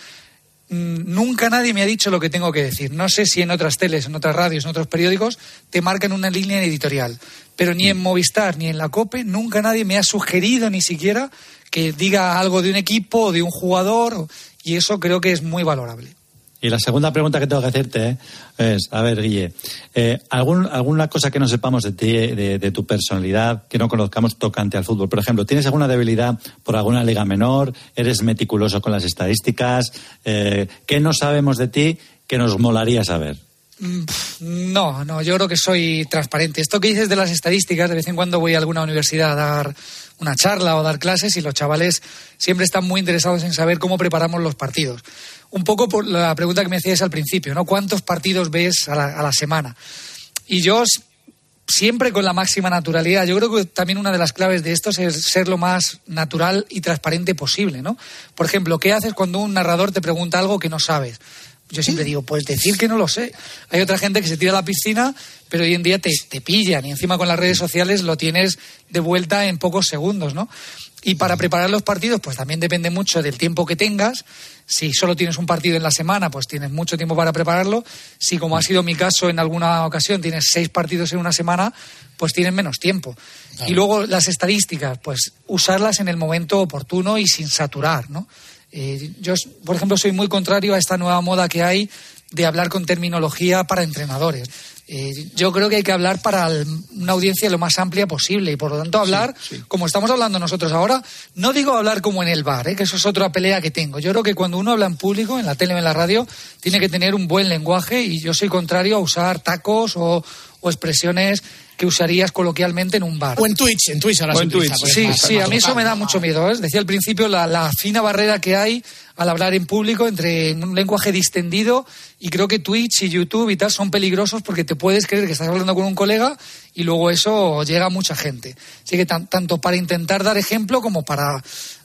S9: nunca nadie me ha dicho lo que tengo que decir. No sé si en otras teles, en otras radios, en otros periódicos te marcan una línea editorial, pero ni en Movistar ni en la COPE nunca nadie me ha sugerido ni siquiera que diga algo de un equipo o de un jugador y eso creo que es muy valorable.
S11: Y la segunda pregunta que tengo que hacerte es, a ver, Guille, eh, ¿algún, ¿alguna cosa que no sepamos de ti, de, tu personalidad, que no conozcamos tocante al fútbol? Por ejemplo, ¿tienes alguna debilidad por alguna liga menor? ¿Eres meticuloso con las estadísticas? Eh, ¿Qué no sabemos de ti que nos molaría saber?
S9: Mm, No, no, yo creo que soy transparente. Esto que dices de las estadísticas, de vez en cuando voy a alguna universidad a dar una charla o dar clases y los chavales siempre están muy interesados en saber cómo preparamos los partidos. Un poco por la pregunta que me hacías al principio, ¿no? ¿Cuántos partidos ves a la, a la semana? Y yo siempre con la máxima naturalidad. Yo creo que también una de las claves de esto es ser lo más natural y transparente posible, ¿no? Por ejemplo, ¿qué haces cuando un narrador te pregunta algo que no sabes? Yo siempre digo, pues decir que no lo sé. Hay otra gente que se tira a la piscina, pero hoy en día te, te pillan y encima con las redes sociales lo tienes de vuelta en pocos segundos, ¿no? Y para preparar los partidos, pues también depende mucho del tiempo que tengas. Si solo tienes un partido en la semana, pues tienes mucho tiempo para prepararlo. Si, como ha sido mi caso en alguna ocasión, tienes seis partidos en una semana, pues tienes menos tiempo. Y luego las estadísticas, pues usarlas en el momento oportuno y sin saturar, ¿no? Eh, yo, por ejemplo, soy muy contrario a esta nueva moda que hay de hablar con terminología para entrenadores. Eh, yo creo que hay que hablar para el- una audiencia lo más amplia posible y por lo tanto hablar como estamos hablando nosotros ahora. No digo hablar como en el bar, eh, que eso es otra pelea que tengo. Yo creo que cuando uno habla en público, en la tele o en la radio, tiene que tener un buen lenguaje y yo soy contrario a usar tacos o, o expresiones que usarías coloquialmente en un bar.
S4: O en Twitch, en Twitch ahora
S9: O
S4: se
S9: en
S4: utiliza,
S9: Twitch. Sí,
S4: más-
S9: sí,
S4: más
S9: a mí eso me da mucho miedo. ¿eh? Decía al principio la, la fina barrera que hay al hablar en público entre un lenguaje distendido y creo que Twitch y YouTube y tal son peligrosos porque te puedes creer que estás hablando con un colega y luego eso llega a mucha gente. Así que tan- tanto para intentar dar ejemplo como para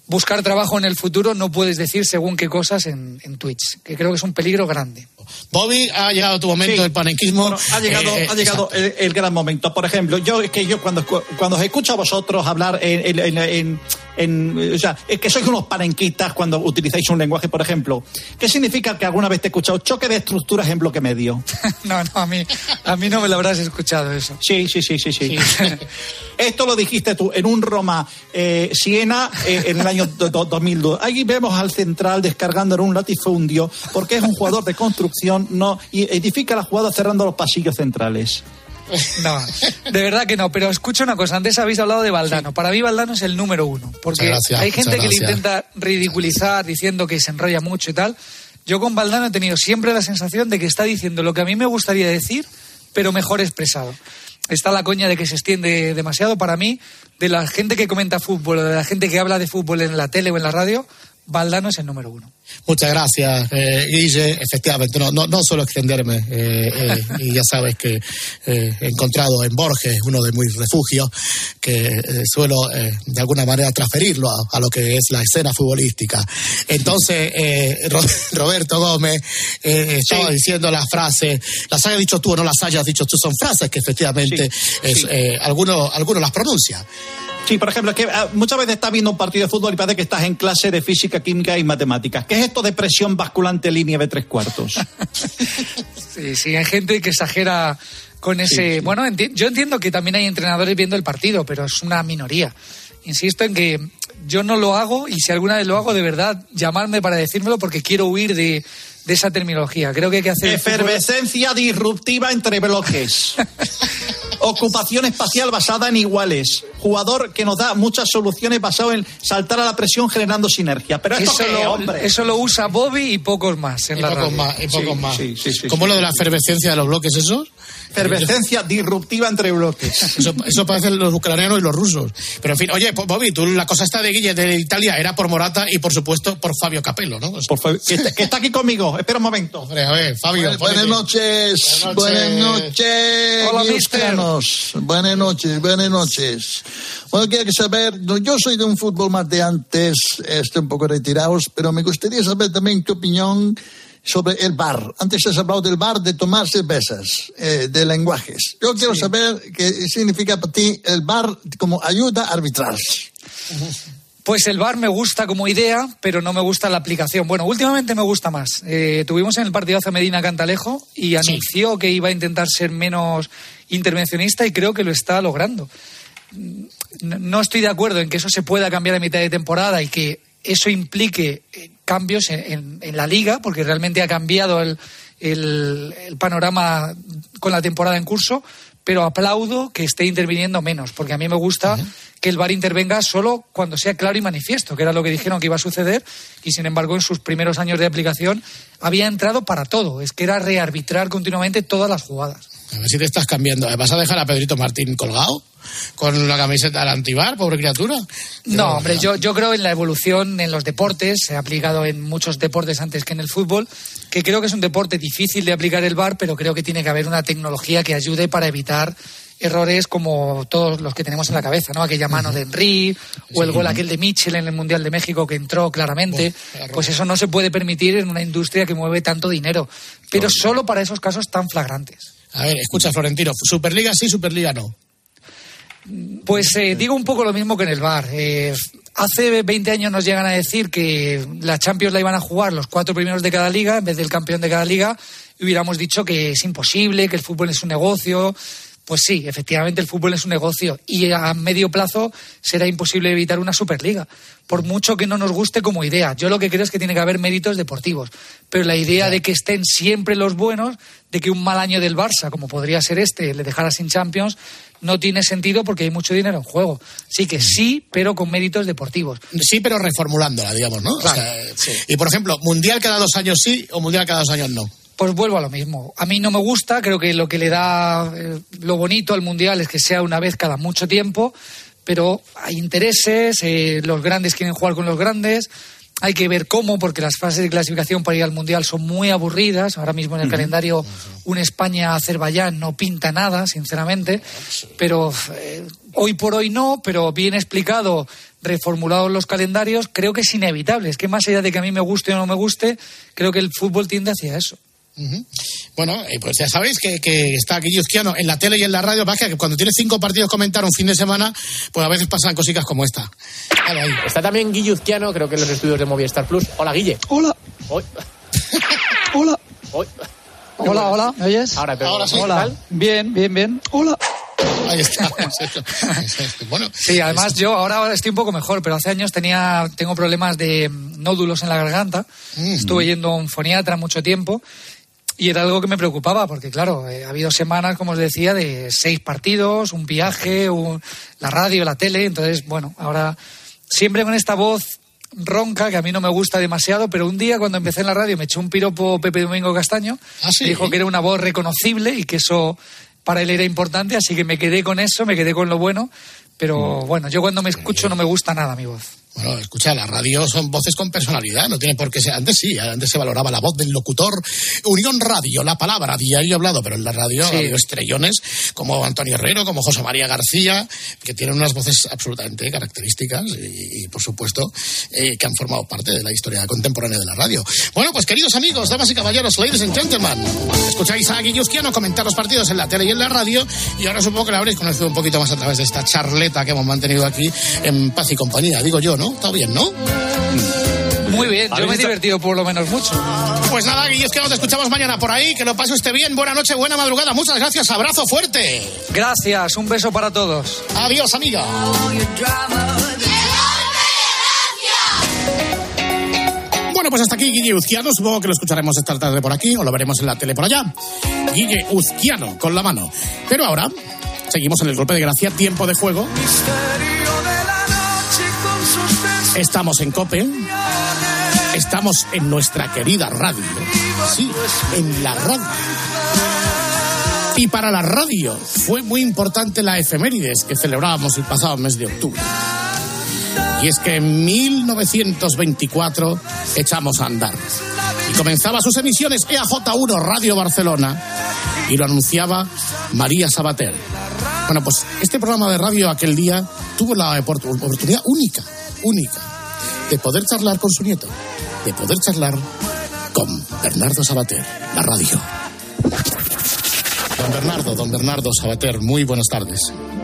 S9: buscar trabajo en el futuro no puedes decir según qué cosas en, en Twitch, que creo que es un peligro grande.
S4: Bobby, ha llegado tu momento
S2: Sí.
S4: del panenquismo.
S2: Bueno, ha llegado,
S4: Eh, eh,
S2: ha llegado el, el gran momento. Por ejemplo, yo es que yo cuando, cuando os escucho a vosotros hablar en, en- en- en- en- o sea, es que sois unos parenquistas cuando utilizáis un lenguaje, por ejemplo. ¿Qué significa que alguna vez te he escuchado choque de estructuras en bloque medio?
S9: no, no, a mí, a mí no me lo habrás escuchado eso.
S2: Sí, sí, sí, sí, sí. Esto lo dijiste tú en un Roma eh, Siena eh, en el año do- do- 2002. Ahí vemos al central descargando en un latifundio porque es un jugador de construcción no y edifica la jugada cerrando los pasillos centrales.
S9: No, de verdad que no, pero escucha una cosa, antes habéis hablado de Valdano. Para mí Valdano es el número uno, porque
S4: gracias,
S9: hay gente que le intenta ridiculizar diciendo que se enrolla mucho y tal, Yo con Valdano he tenido siempre la sensación de que está diciendo lo que a mí me gustaría decir, pero mejor expresado. Está la coña de que se extiende demasiado. Para mí, de la gente que comenta fútbol o de la gente que habla de fútbol en la tele o en la radio, Valdano es el número uno.
S4: Muchas gracias, eh, Guille. Efectivamente, no, no, no suelo extenderme. eh, eh, y ya sabes que eh, he encontrado en Borges, uno de mis refugios, que eh, suelo eh, de alguna manera transferirlo a, a lo que es la escena futbolística. Entonces, Ro- Roberto Gómez estaba diciendo la frase, las hayas dicho tú o no las hayas dicho tú, son frases que efectivamente es, eh, algunos, algunos las pronuncian.
S25: Sí, por ejemplo, es que ah, muchas veces estás viendo un partido de fútbol y parece que estás en clase de física, química y matemáticas. ¿Qué es esto de presión basculante línea de tres cuartos?
S9: Sí, sí, hay gente que exagera con ese. Bueno, enti- yo entiendo que también hay entrenadores viendo el partido, pero es una minoría. Insisto en que yo no lo hago y si alguna vez lo hago, de verdad, llamarme para decírmelo porque quiero huir de, de esa terminología. Creo que hay que hacer. fútbol-
S25: Efervescencia disruptiva entre bloques. Ocupación espacial basada en iguales. Jugador que nos da muchas soluciones basado en saltar a la presión generando sinergia. Pero esto
S9: Eso lo,
S25: hombre.
S9: eso lo usa Bobby y pocos más en
S4: Y
S9: la
S4: pocos
S9: radio.
S4: más, y pocos más.
S25: sí, sí, sí,
S4: ¿Cómo
S25: sí.
S4: lo de la efervescencia de los bloques esos?
S25: Efervescencia disruptiva entre bloques.
S4: Eso, eso parecen los ucranianos y los rusos. Pero en fin, oye, Bobby, tú la cosa está de Guille de Italia era por Morata y por supuesto por Fabio Capello, ¿no?
S25: Por favor, que, está, que está aquí conmigo. Espera un momento.
S4: Hombre, a ver, Fabio.
S26: Buenas
S4: ponete.
S26: noches,
S4: Buenas
S26: buenas
S4: noches. Hola,
S26: guiuscanos. Buenas noches, buenas noches. Bueno, quiero saber, yo soy de un fútbol más de antes, estoy un poco retirados, pero me gustaría saber también tu opinión sobre el bar. Antes has hablado del bar de tomar cervezas, eh, de lenguajes. Yo quiero saber qué significa para ti el bar como ayuda arbitral.
S9: Pues el VAR me gusta como idea, pero no me gusta la aplicación. Bueno, últimamente me gusta más. Eh, tuvimos en el partidazo a Medina Cantalejo y anunció que iba a intentar ser menos intervencionista y creo que lo está logrando. No no estoy de acuerdo en que eso se pueda cambiar a mitad de temporada y que eso implique eh, cambios en, en- en la liga, porque realmente ha cambiado el, el- el panorama con la temporada en curso, pero aplaudo que esté interviniendo menos, porque a mí me gusta que el VAR intervenga solo cuando sea claro y manifiesto, que era lo que dijeron que iba a suceder, y sin embargo en sus primeros años de aplicación había entrado para todo, es que era rearbitrar continuamente todas las jugadas.
S4: A ver si te estás cambiando. ¿Vas a dejar a Pedrito Martín colgado? Con la camiseta del antibar, pobre criatura.
S9: No, hombre, yo, yo creo en la evolución en los deportes, se ha aplicado en muchos deportes antes que en el fútbol, que creo que es un deporte difícil de aplicar el VAR, pero creo que tiene que haber una tecnología que ayude para evitar errores como todos los que tenemos en la cabeza, ¿no? Aquella mano de Henry o el gol aquel de Mitchell en el Mundial de México que entró claramente. Pues eso no se puede permitir en una industria que mueve tanto dinero, pero solo para esos casos tan flagrantes.
S4: A ver, escucha, Florentino. Superliga sí, Superliga no.
S9: Pues eh, digo un poco lo mismo que en el bar. Eh, hace 20 años nos llegan a decir que la Champions la iban a jugar los cuatro primeros de cada liga en vez del campeón de cada liga y hubiéramos dicho que es imposible, que el fútbol es un negocio. Pues sí, efectivamente el fútbol es un negocio y a medio plazo será imposible evitar una Superliga, por mucho que no nos guste como idea. Yo lo que creo es que tiene que haber méritos deportivos, pero la idea de que estén siempre los buenos, de que un mal año del Barça, como podría ser este, le dejara sin Champions, no tiene sentido porque hay mucho dinero en juego. Sí que sí, pero con méritos deportivos.
S4: Sí, pero reformulándola, digamos, ¿no? O sea, Y por ejemplo, mundial cada dos años sí o mundial cada dos años no.
S9: Pues vuelvo a lo mismo. A mí no me gusta, creo que lo que le da eh, lo bonito al Mundial es que sea una vez cada mucho tiempo, pero hay intereses, eh, los grandes quieren jugar con los grandes, hay que ver cómo, porque las fases de clasificación para ir al Mundial son muy aburridas. Ahora mismo en el calendario un España-Azerbaiyán no pinta nada, sinceramente, pero eh, hoy por hoy no, pero bien explicado, reformulados los calendarios, creo que es inevitable. Es que más allá de que a mí me guste o no me guste, creo que el fútbol tiende hacia eso.
S4: Bueno, eh, pues ya sabéis que, que está aquí Yuzquiano en la tele y en la radio. Pasa que cuando tienes cinco partidos comentar un fin de semana, pues a veces pasan cositas como esta. Dale ahí.
S27: Está también Guilluzquiano, creo que en los estudios de Movistar Plus. Hola, Guille.
S9: Hola.
S27: Hoy.
S9: Hola.
S27: Hoy.
S9: Hola, hola, ¿me oyes?
S27: Ahora te
S4: Ahora sí.
S9: Hola. Bien, bien, bien. Hola.
S4: Ahí está. bueno,
S9: Sí, además yo ahora estoy un poco mejor, pero hace años tenía tengo problemas de mm, nódulos en la garganta. Estuve yendo a un foniatra mucho tiempo y era algo que me preocupaba porque claro, eh, ha habido semanas, como os decía, de seis partidos, un viaje, un- la radio, la tele, entonces bueno, ahora siempre con esta voz ronca, que a mí no me gusta demasiado, pero un día cuando empecé en la radio me echó un piropo Pepe Domingo Castaño,
S4: ¿Ah, sí?
S9: dijo que era una voz reconocible y que eso para él era importante, así que me quedé con eso, me quedé con lo bueno, pero bueno, yo cuando me escucho no me gusta nada mi voz.
S4: Bueno, escucha, la radio son voces con personalidad, no tiene por qué ser. Antes sí, antes se valoraba la voz del locutor. Unión Radio, la palabra, diario hablado, pero en la radio
S9: Sí.
S4: ha habido estrellones como Antonio Herrero, como José María García, que tienen unas voces absolutamente características y, y, por supuesto, eh, que han formado parte de la historia contemporánea de la radio. Bueno, pues queridos amigos, damas y caballeros, ladies and gentlemen, escucháis a Guillusquiano comentar los partidos en la tele y en la radio y ahora supongo que la habréis conocido un poquito más a través de esta charleta que hemos mantenido aquí en paz y compañía. Digo yo, ¿no? Está bien, ¿no?
S9: Muy bien, yo me he divertido por lo menos mucho.
S4: Pues nada, Guillusquiano, te escuchamos mañana por ahí. Que lo pase usted bien. Buena noche, buena madrugada. Muchas gracias. Abrazo fuerte.
S9: Gracias, un beso para todos.
S4: Adiós, amiga. Bueno, pues hasta aquí Guille Uzquiano. Supongo que lo escucharemos esta tarde por aquí o lo veremos en la tele por allá. Guille Uzquiano, con la mano. Pero ahora, seguimos en el golpe de gracia, tiempo de juego. Estamos en COPE. Estamos en nuestra querida radio. Sí, en la radio. Y para la radio fue muy importante la efemérides que celebrábamos el pasado mes de octubre. Y es que en 1924 echamos a andar. Y comenzaba sus emisiones E EAJ1 Radio Barcelona y lo anunciaba María Sabater. Bueno, pues este programa de radio aquel día tuvo la opor- oportunidad única, única, de poder charlar con su nieto, de poder charlar con Bernardo Sabater, la radio. Don Bernardo, don Bernardo Sabater, muy buenas tardes.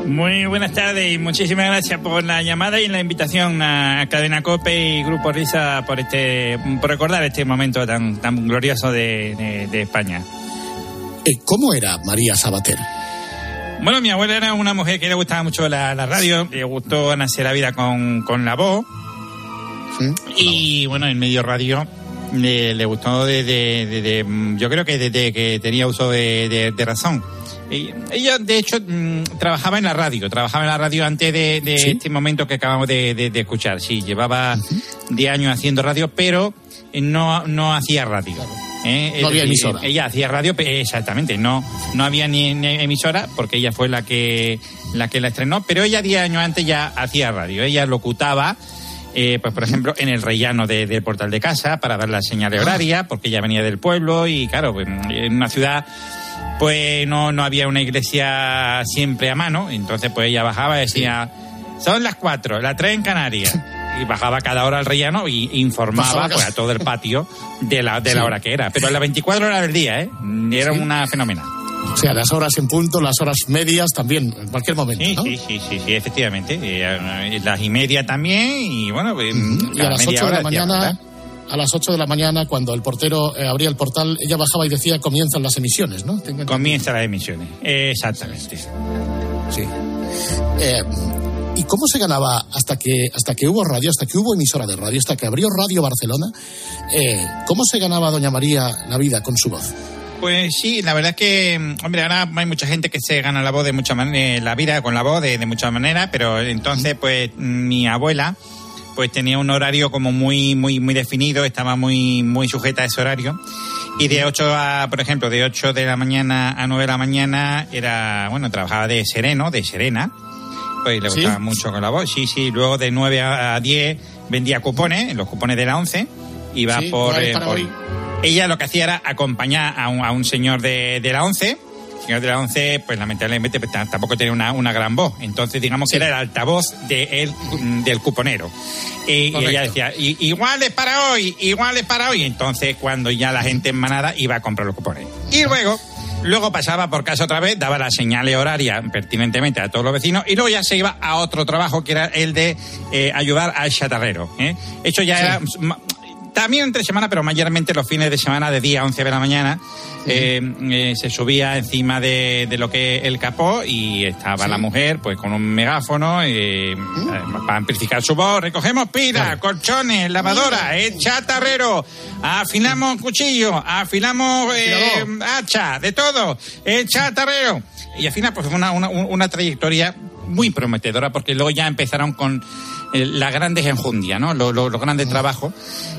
S28: Muy buenas tardes y muchísimas gracias por la llamada y la invitación a Cadena Cope y Grupo Risa por este por recordar este momento tan tan glorioso de, de- de España.
S4: Eh, ¿Cómo era María Sabater?
S28: Bueno, mi abuela era una mujer que le gustaba mucho la, la radio, le gustó nacer la vida con, con la voz. Y bueno, el medio radio le, le gustó desde, yo creo que desde que tenía uso de, razón. Y ella, de hecho, mm, trabajaba en la radio, trabajaba en la radio antes de, este momento que acabamos de escuchar. Sí, llevaba 10 años haciendo radio, pero no, no hacía radio. ¿Eh?
S4: No había emisora.
S28: Ella hacía radio, exactamente, no, no había ni, ni emisora, porque ella fue la que, la que la estrenó, pero ella 10 años antes ya hacía radio. Ella locutaba eh, pues por ejemplo, en el rellano de- del portal de casa para dar la señal de horaria, porque ella venía del pueblo y claro, pues, en una ciudad pues no, no había una iglesia siempre a mano, entonces pues ella bajaba y decía, son las cuatro, las tres en Canarias. Y bajaba cada hora al rellano y informaba pues, a todo el patio de la, de la hora que era. Pero a las 24 horas del día, ¿eh? Era
S4: Sí.
S28: una fenomenal.
S4: O sea, las horas en punto, las horas medias también, en cualquier momento,
S28: Sí,
S4: ¿no?
S28: sí, sí, sí, sí, efectivamente. Eh, eh, las y media también y bueno, pues,
S4: Y a las
S28: media
S4: 8 de la mañana, a las 8 de la mañana, cuando el portero eh, abría el portal, ella bajaba y decía comienzan las emisiones, ¿no? Tengo entendido.
S28: Comienza las emisiones. Exactamente.
S4: Sí. Eh, ¿Y cómo se ganaba hasta que, hasta que hubo radio, hasta que hubo emisora de radio, hasta que abrió Radio Barcelona? eh, ¿Cómo se ganaba Doña María la vida con su voz?
S28: Pues sí, la verdad es que, mm, hombre, ahora hay mucha gente que se gana la voz de mucha manera, la vida con la voz de, de muchas maneras, pero entonces, pues, mi abuela, pues tenía un horario como muy, muy, muy definido, estaba muy, muy sujeta a ese horario. Y de 8 a, por ejemplo, de 8 de la mañana a 9 de la mañana era, bueno, trabajaba de sereno, de serena. Pues le
S4: ¿Sí?
S28: gustaba mucho con la voz. Sí, sí. Luego de 9 a a 10 vendía cupones, los cupones de la 11. Iba
S4: Sí,
S28: por, eh, por- ella lo que hacía era acompañar a un, a un señor de, de la 11. El señor de la 11, pues lamentablemente pues, tampoco tenía una, una gran voz. Entonces, digamos que era el altavoz de él, mm, del cuponero. Y, y ella decía, "I- igual es para hoy, igual es para hoy. Entonces, cuando ya la gente en manada iba a comprar los cupones. Y luego, luego pasaba por casa otra vez, daba la señal horaria pertinentemente a todos los vecinos y luego ya se iba a otro trabajo que era el de eh, ayudar al chatarrero. ¿eh? Eso ya
S4: Sí.
S28: era también entre semana, pero mayormente los fines de semana de día a 11 de la mañana, eh, eh, se subía encima de, de lo que el capó y estaba la mujer pues con un megáfono eh, eh, para amplificar su voz. Recogemos pilas, colchones, lavadora, chatarrero, afilamos cuchillo, afilamos hacha, de todo, el chatarrero. y al final pues fue una, una, una trayectoria muy prometedora porque luego ya empezaron con las grandes enjundias, ¿no? Los, los- los grandes trabajos.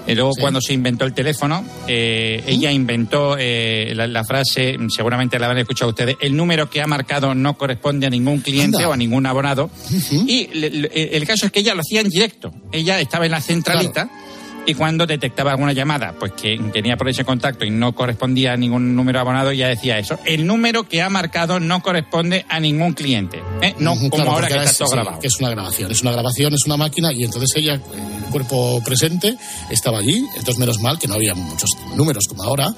S28: Y luego cuando se inventó el teléfono, eh, ella inventó eh, la, la frase, seguramente la habrán escuchado ustedes, el número que ha marcado no corresponde a ningún cliente
S4: Anda.
S28: o a ningún abonado. Y le- le- el caso es que ella lo hacía en directo. Ella estaba en la centralita. Y cuando detectaba alguna llamada, pues que tenía por ese contacto y no correspondía a ningún número abonado, ya decía eso. El número que ha marcado no corresponde a ningún cliente. ¿eh? No
S4: Ujú,
S28: como
S4: claro,
S28: ahora que está
S4: es-
S28: todo
S4: sí,
S28: grabado.
S4: que es una grabación, es una grabación, es una máquina y entonces ella, el cuerpo presente, estaba allí, entonces menos mal que no había muchos números como ahora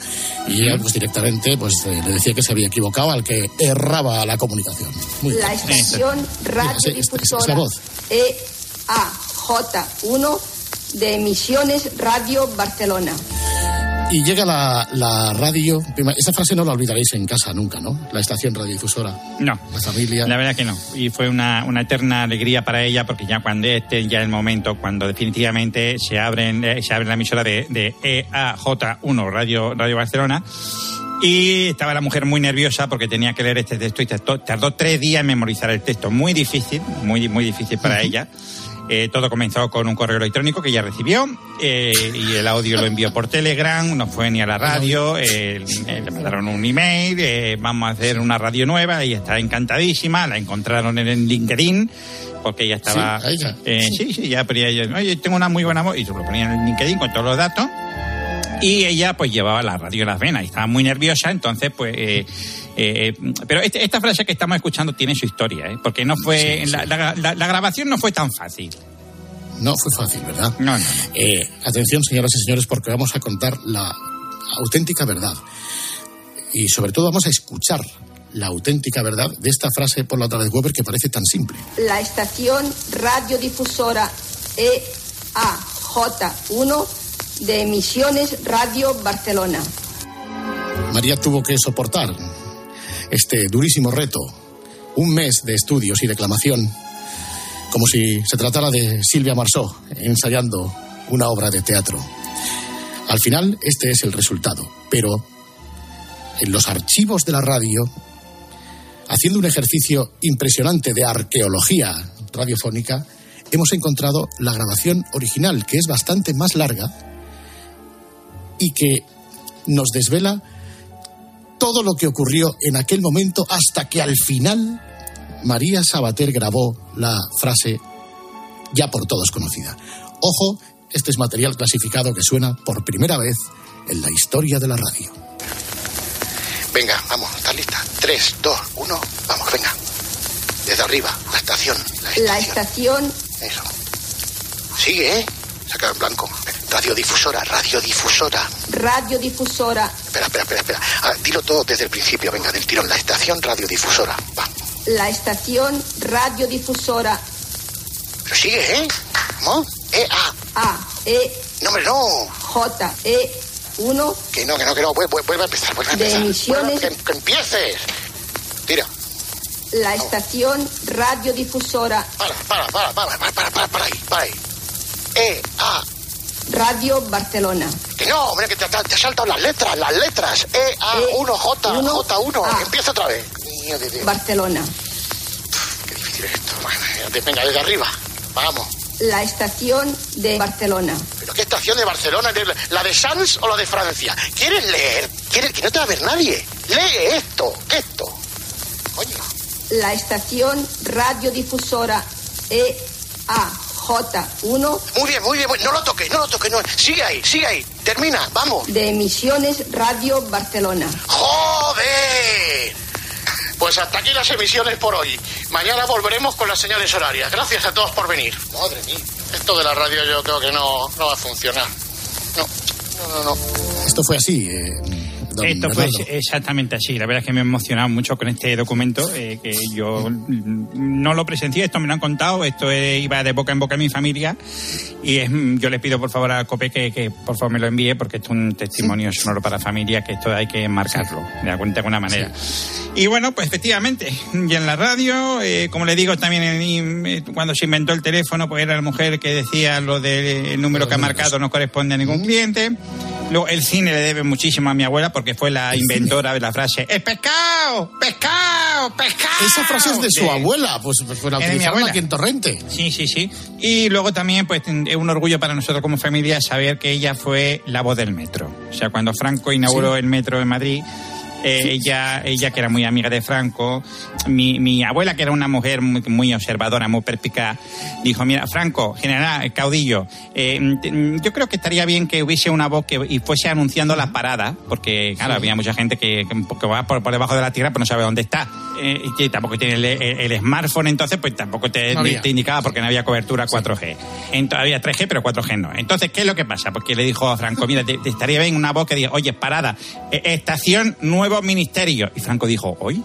S4: y ella pues directamente pues eh, le decía que se había equivocado al que erraba la comunicación. Muy.
S29: La estación radiodifusora
S4: voz.
S29: EAJ1 de Emisiones Radio Barcelona.
S4: Y llega la, la radio, prima- esa frase no la olvidaréis en casa nunca, ¿no? La estación radiodifusora.
S28: No.
S4: La familia.
S28: La verdad que no. Y fue una, una eterna alegría para ella porque ya cuando este ya el momento, cuando definitivamente se abren, eh, se abre la emisora de, de EAJ1, Radio, Radio Barcelona, y estaba la mujer muy nerviosa porque tenía que leer este texto y tardó, tardó tres días en memorizar el texto. Muy difícil, muy, muy difícil para ella. Eh, todo comenzó con un correo electrónico que ella recibió eh, y el audio lo envió por Telegram, no fue ni a la radio, eh, eh, le mandaron un email, eh, vamos a hacer una radio nueva, ella está encantadísima, la encontraron en el LinkedIn porque ella estaba...
S4: Sí, ella.
S28: eh, sí, sí, ya ponía ella, oye, tengo una muy buena voz y se lo ponía en el LinkedIn con todos los datos. Y ella pues llevaba la radio en las venas y estaba muy nerviosa, entonces pues... eh, eh, pero este- esta frase que estamos escuchando tiene su historia, ¿eh? porque no fue La, la- la- la grabación no fue tan fácil.
S4: No fue fácil, ¿verdad?
S28: No, no.
S4: Eh, atención, señoras y señores, porque vamos a contar la auténtica verdad. Y sobre todo vamos a escuchar la auténtica verdad de esta frase por la otra vez Weber que parece tan simple.
S29: La estación radiodifusora EAJ1 de Emisiones Radio Barcelona.
S4: María tuvo que soportar este durísimo reto, un mes de estudios y declamación, como si se tratara de Silvia Marsó ensayando una obra de teatro. Al final, este es el resultado, pero en los archivos de la radio, haciendo un ejercicio impresionante de arqueología radiofónica, hemos encontrado la grabación original, que es bastante más larga y que nos desvela todo lo que ocurrió en aquel momento hasta que al final María Sabater grabó la frase ya por todos conocida. Ojo, este es material clasificado que suena por primera vez en la historia de la radio. Venga, vamos, ¿estás lista? Tres, dos, uno, vamos, venga. Desde arriba, la estación.
S29: La estación
S4: Eso. Sigue, ¿eh? Saca en blanco. Radiodifusora, radiodifusora.
S29: Radiodifusora
S4: Espera, espera, espera, espera. Ah, dilo todo desde el principio, venga, del tirón. La estación radiodifusora. Va.
S29: la estación radiodifusora
S4: Pero sigue, ¿eh? ¿Cómo? E, A.
S29: A E
S4: No, hombre, no.
S29: J E 1
S4: Que no, que no, que no. Vuelve, a empezar, vuelve a
S29: De
S4: empezar.
S29: emisiones.
S4: Vuelve, que, que empieces. Tira.
S29: la estación radiodifusora
S4: Para, para, para, para, para, para, para, para ahí, para ahí. E, A.
S29: Radio Barcelona
S4: Que no, hombre, que te, te, te las letras, las letras. E, A, 1, J, J1. Empieza otra vez. Niño de Dios.
S29: Barcelona
S4: Qué difícil es esto. Venga, desde arriba. Vamos.
S29: la estación de Barcelona
S4: ¿Pero qué estación de Barcelona? ¿De- ¿La de Sans o la de Francia? ¿Quieres leer? ¿Quieres que no te va a ver nadie? Lee esto, esto. Coño.
S29: la estación radiodifusora E EAJ1
S4: Muy bien, muy bien. muy- No lo toques, no lo toques. No. Sigue ahí, sigue ahí. Termina, vamos.
S29: de Emisiones Radio Barcelona.
S4: ¡Joder! Pues hasta aquí las emisiones por hoy. Mañana volveremos con las señales horarias. Gracias a todos por venir. Madre mía. Esto de la radio yo creo que no, no va a funcionar. No, no, no, no. Esto fue así. eh, don
S28: Esto fue
S4: Bernardo.
S28: exactamente así. La verdad es que me he emocionado mucho con este documento, eh, que yo no lo presencié, esto me lo han contado, esto eh, iba de boca en boca en mi familia y es, yo le pido por favor a COPE que, que por favor me lo envíe porque esto es un testimonio sonoro para la familia, que esto hay que marcarlo de alguna, de alguna manera. Y bueno, pues efectivamente, y en la radio, eh, como le digo también en- eh, cuando se inventó el teléfono, pues era la mujer que decía lo del número que ha marcado no corresponde a ningún cliente. Luego, el cine le debe muchísimo a mi abuela porque fue la inventora de la frase ¡Es pescado! ¡Pescado! ¡Pescado!
S4: Esa frase es de su
S28: De-
S4: abuela, pues, pues la
S28: de mi abuela.
S4: aquí en Torrente.
S28: Sí, sí, sí. Y luego también, pues, es un orgullo para nosotros como familia saber que ella fue la voz del metro. O sea, cuando Franco inauguró
S4: Sí.
S28: el metro en Madrid, eh, ella, ella que era muy amiga de Franco, mi, mi abuela que era una mujer muy, muy observadora, muy perspicaz, dijo, mira, Franco, general, caudillo, eh, yo creo que estaría bien que hubiese una voz que y fuese anunciando la parada, porque claro, había mucha gente que, que- va por, por debajo de la tierra pero no sabe dónde está. Eh, y tampoco tiene el, el- el smartphone, entonces pues tampoco te,
S4: No
S28: te indicaba porque no había cobertura 4G. Ent- había 3G, pero 4G no. Entonces, ¿qué es lo que pasa? Porque le dijo a Franco, mira, te, te estaría bien una voz que diga, oye, parada, eh, estación Nuevo Ministerio. Y Franco dijo, ¿hoy?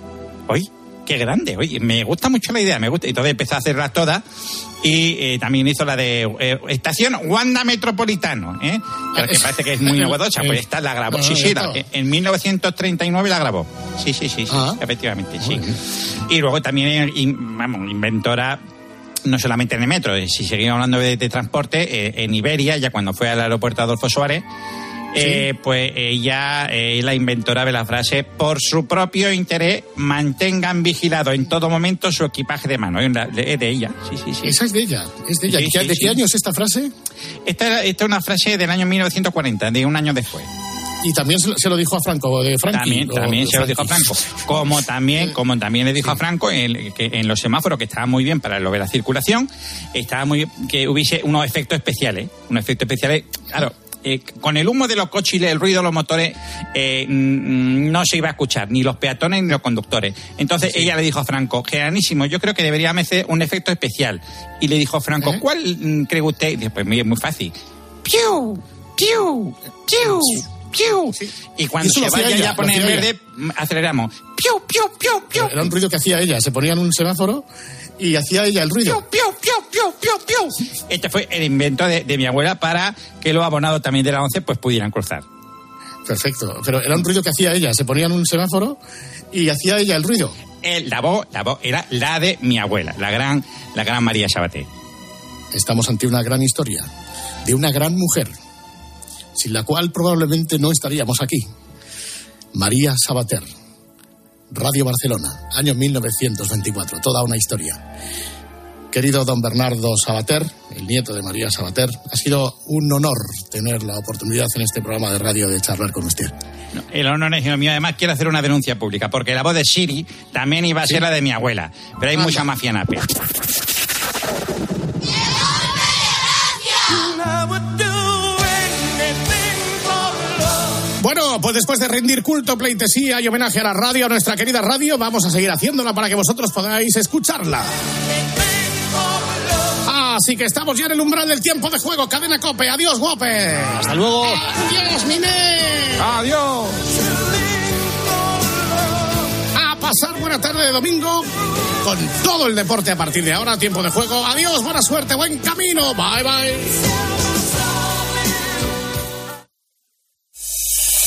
S28: ¿Hoy? Qué grande, oye, me gusta mucho la idea, me gusta. Entonces empezó a hacerlas todas y eh, también hizo la de eh, estación Wanda Metropolitano, ¿eh? Pero que parece que es muy novedosa, pues esta la grabó. Sí, sí, la- en 1939 la grabó. Sí, sí, sí, sí, efectivamente, sí. Y luego también, y, vamos, inventora no solamente en el metro, eh, si seguimos hablando de, de transporte, eh, en Iberia, ya cuando fue al aeropuerto Adolfo Suárez, eh, pues ella es la inventora de la frase, por su propio interés, mantengan vigilado en todo momento su equipaje de mano. Es de ella, sí, sí, sí.
S4: Esa es de ella, es de ella.
S28: Sí,
S4: ¿De qué-
S28: sí,
S4: ¿De
S28: sí.
S4: qué año es esta frase?
S28: Esta, esta es una frase del año 1940, de un año después.
S4: Y también se lo, dijo a Franco, de Frankie.
S28: También, también
S4: de
S28: se lo dijo a. Franco. Como también, como también le dijo a Franco en, que en los semáforos, que estaba muy bien para lo de la circulación, estaba muy bien que hubiese unos efectos especiales. Unos efectos especiales, claro. Eh, con el humo de los coches y el ruido de los motores eh, no se iba a escuchar ni los peatones ni los conductores. Entonces ella le dijo a Franco, Generanísimo, yo creo que debería hacer un efecto especial. Y le dijo Franco, ¿cuál mm, cree usted? Y dice, pues muy, muy fácil. ¡Piu! ¡Piu! ¡Piu! ¡Piu! Y cuando se vaya
S4: ella,
S28: ya a poner
S4: lo
S28: en verde, aceleramos. ¡Piu! ¡Piu! ¡Piu! ¡Piu!
S4: Era un ruido que hacía ella. Se ponía en un semáforo y hacía ella el ruido.
S28: ¡Piu! ¡Piu! ¡Piu! ¡Piu! ¡Piu! Este fue el invento de, de mi abuela para que los abonados también de la 11 pues pudieran cruzar.
S4: Perfecto. Pero era un ruido que hacía ella. Se ponía en un semáforo y hacía ella el ruido.
S28: El- la voz, la voz era la de mi abuela, la gran, la gran María Sabaté.
S4: Estamos ante una gran historia de una gran mujer, sin la cual probablemente no estaríamos aquí. María Sabater, Radio Barcelona, año 1924, toda una historia. Querido don Bernardo Sabater, el nieto de María Sabater, ha sido un honor tener la oportunidad en este programa de radio de charlar con usted.
S28: No, el honor es mío. Además, quiero hacer una denuncia pública, porque la voz de Siri también iba a ser la de mi abuela. Pero hay mucha mafia nape.
S4: Bueno, pues después de rendir culto, pleitesía y homenaje a la radio, a nuestra querida radio, vamos a seguir haciéndola para que vosotros podáis escucharla. Así que estamos ya en el umbral del tiempo de juego. Cadena Cope. Adiós, Guape.
S5: Hasta luego.
S4: Adiós, Mine.
S28: Adiós.
S4: A pasar buena tarde de domingo con todo el deporte a partir de ahora. Tiempo de juego. Adiós, buena suerte, buen camino. Bye, bye.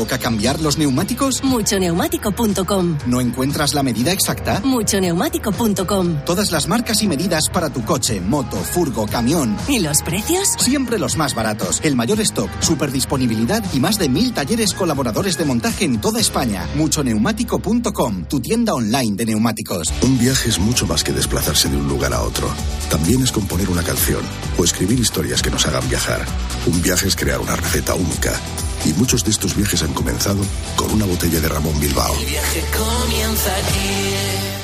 S30: ¿Toca cambiar los neumáticos?
S31: Muchoneumático.com.
S30: ¿No encuentras la medida exacta?
S31: Muchoneumático.com.
S30: Todas las marcas y medidas para tu coche, moto, furgo, camión.
S31: ¿Y los precios?
S30: Siempre los más baratos. El mayor stock, super disponibilidad y más de mil talleres colaboradores de montaje en toda España. Muchoneumático.com, tu tienda online de neumáticos.
S32: Un viaje es mucho más que desplazarse de un lugar a otro. También es componer una canción o escribir historias que nos hagan viajar. Un viaje es crear una receta única. Y muchos de estos viajes han comenzado con una botella de Ramón Bilbao.
S33: viaje comienza aquí.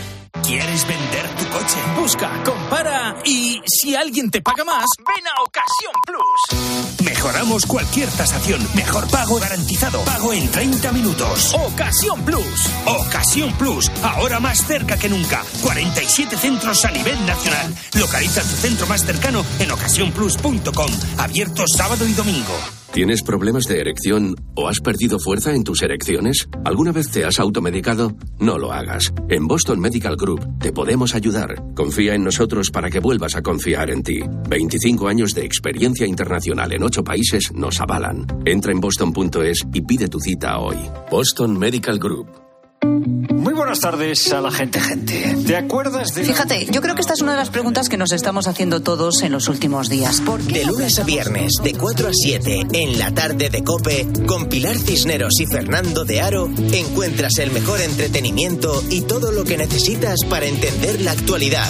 S33: ¿Quieres vender tu coche? Busca, compara y si alguien te paga más, ven a Ocasión Plus. Mejoramos cualquier tasación. Mejor pago garantizado. Pago en 30 minutos. Ocasión Plus. Ocasión Plus. Ahora más cerca que nunca. 47 centros a nivel nacional. Lo Localiza tu centro más cercano en ocasiónplus.com. Abierto sábado y domingo.
S34: ¿Tienes problemas de erección o has perdido fuerza en tus erecciones? ¿Alguna vez te has automedicado? No lo hagas. En Boston Medical Te podemos ayudar. Confía en nosotros para que vuelvas a confiar en ti. 25 años de experiencia internacional en 8 países nos avalan. Entra en boston.es y pide tu cita hoy. Boston Medical Group.
S20: Muy buenas tardes a la gente, gente. ¿Te acuerdas de.?
S35: Fíjate, yo creo que esta es una de las preguntas que nos estamos haciendo todos en los últimos días. ¿Por qué
S13: De lunes a viernes, de 4 a 7, en la tarde de Cope, con Pilar Cisneros y Fernando de Aro, encuentras el mejor entretenimiento y todo lo que necesitas para entender la actualidad.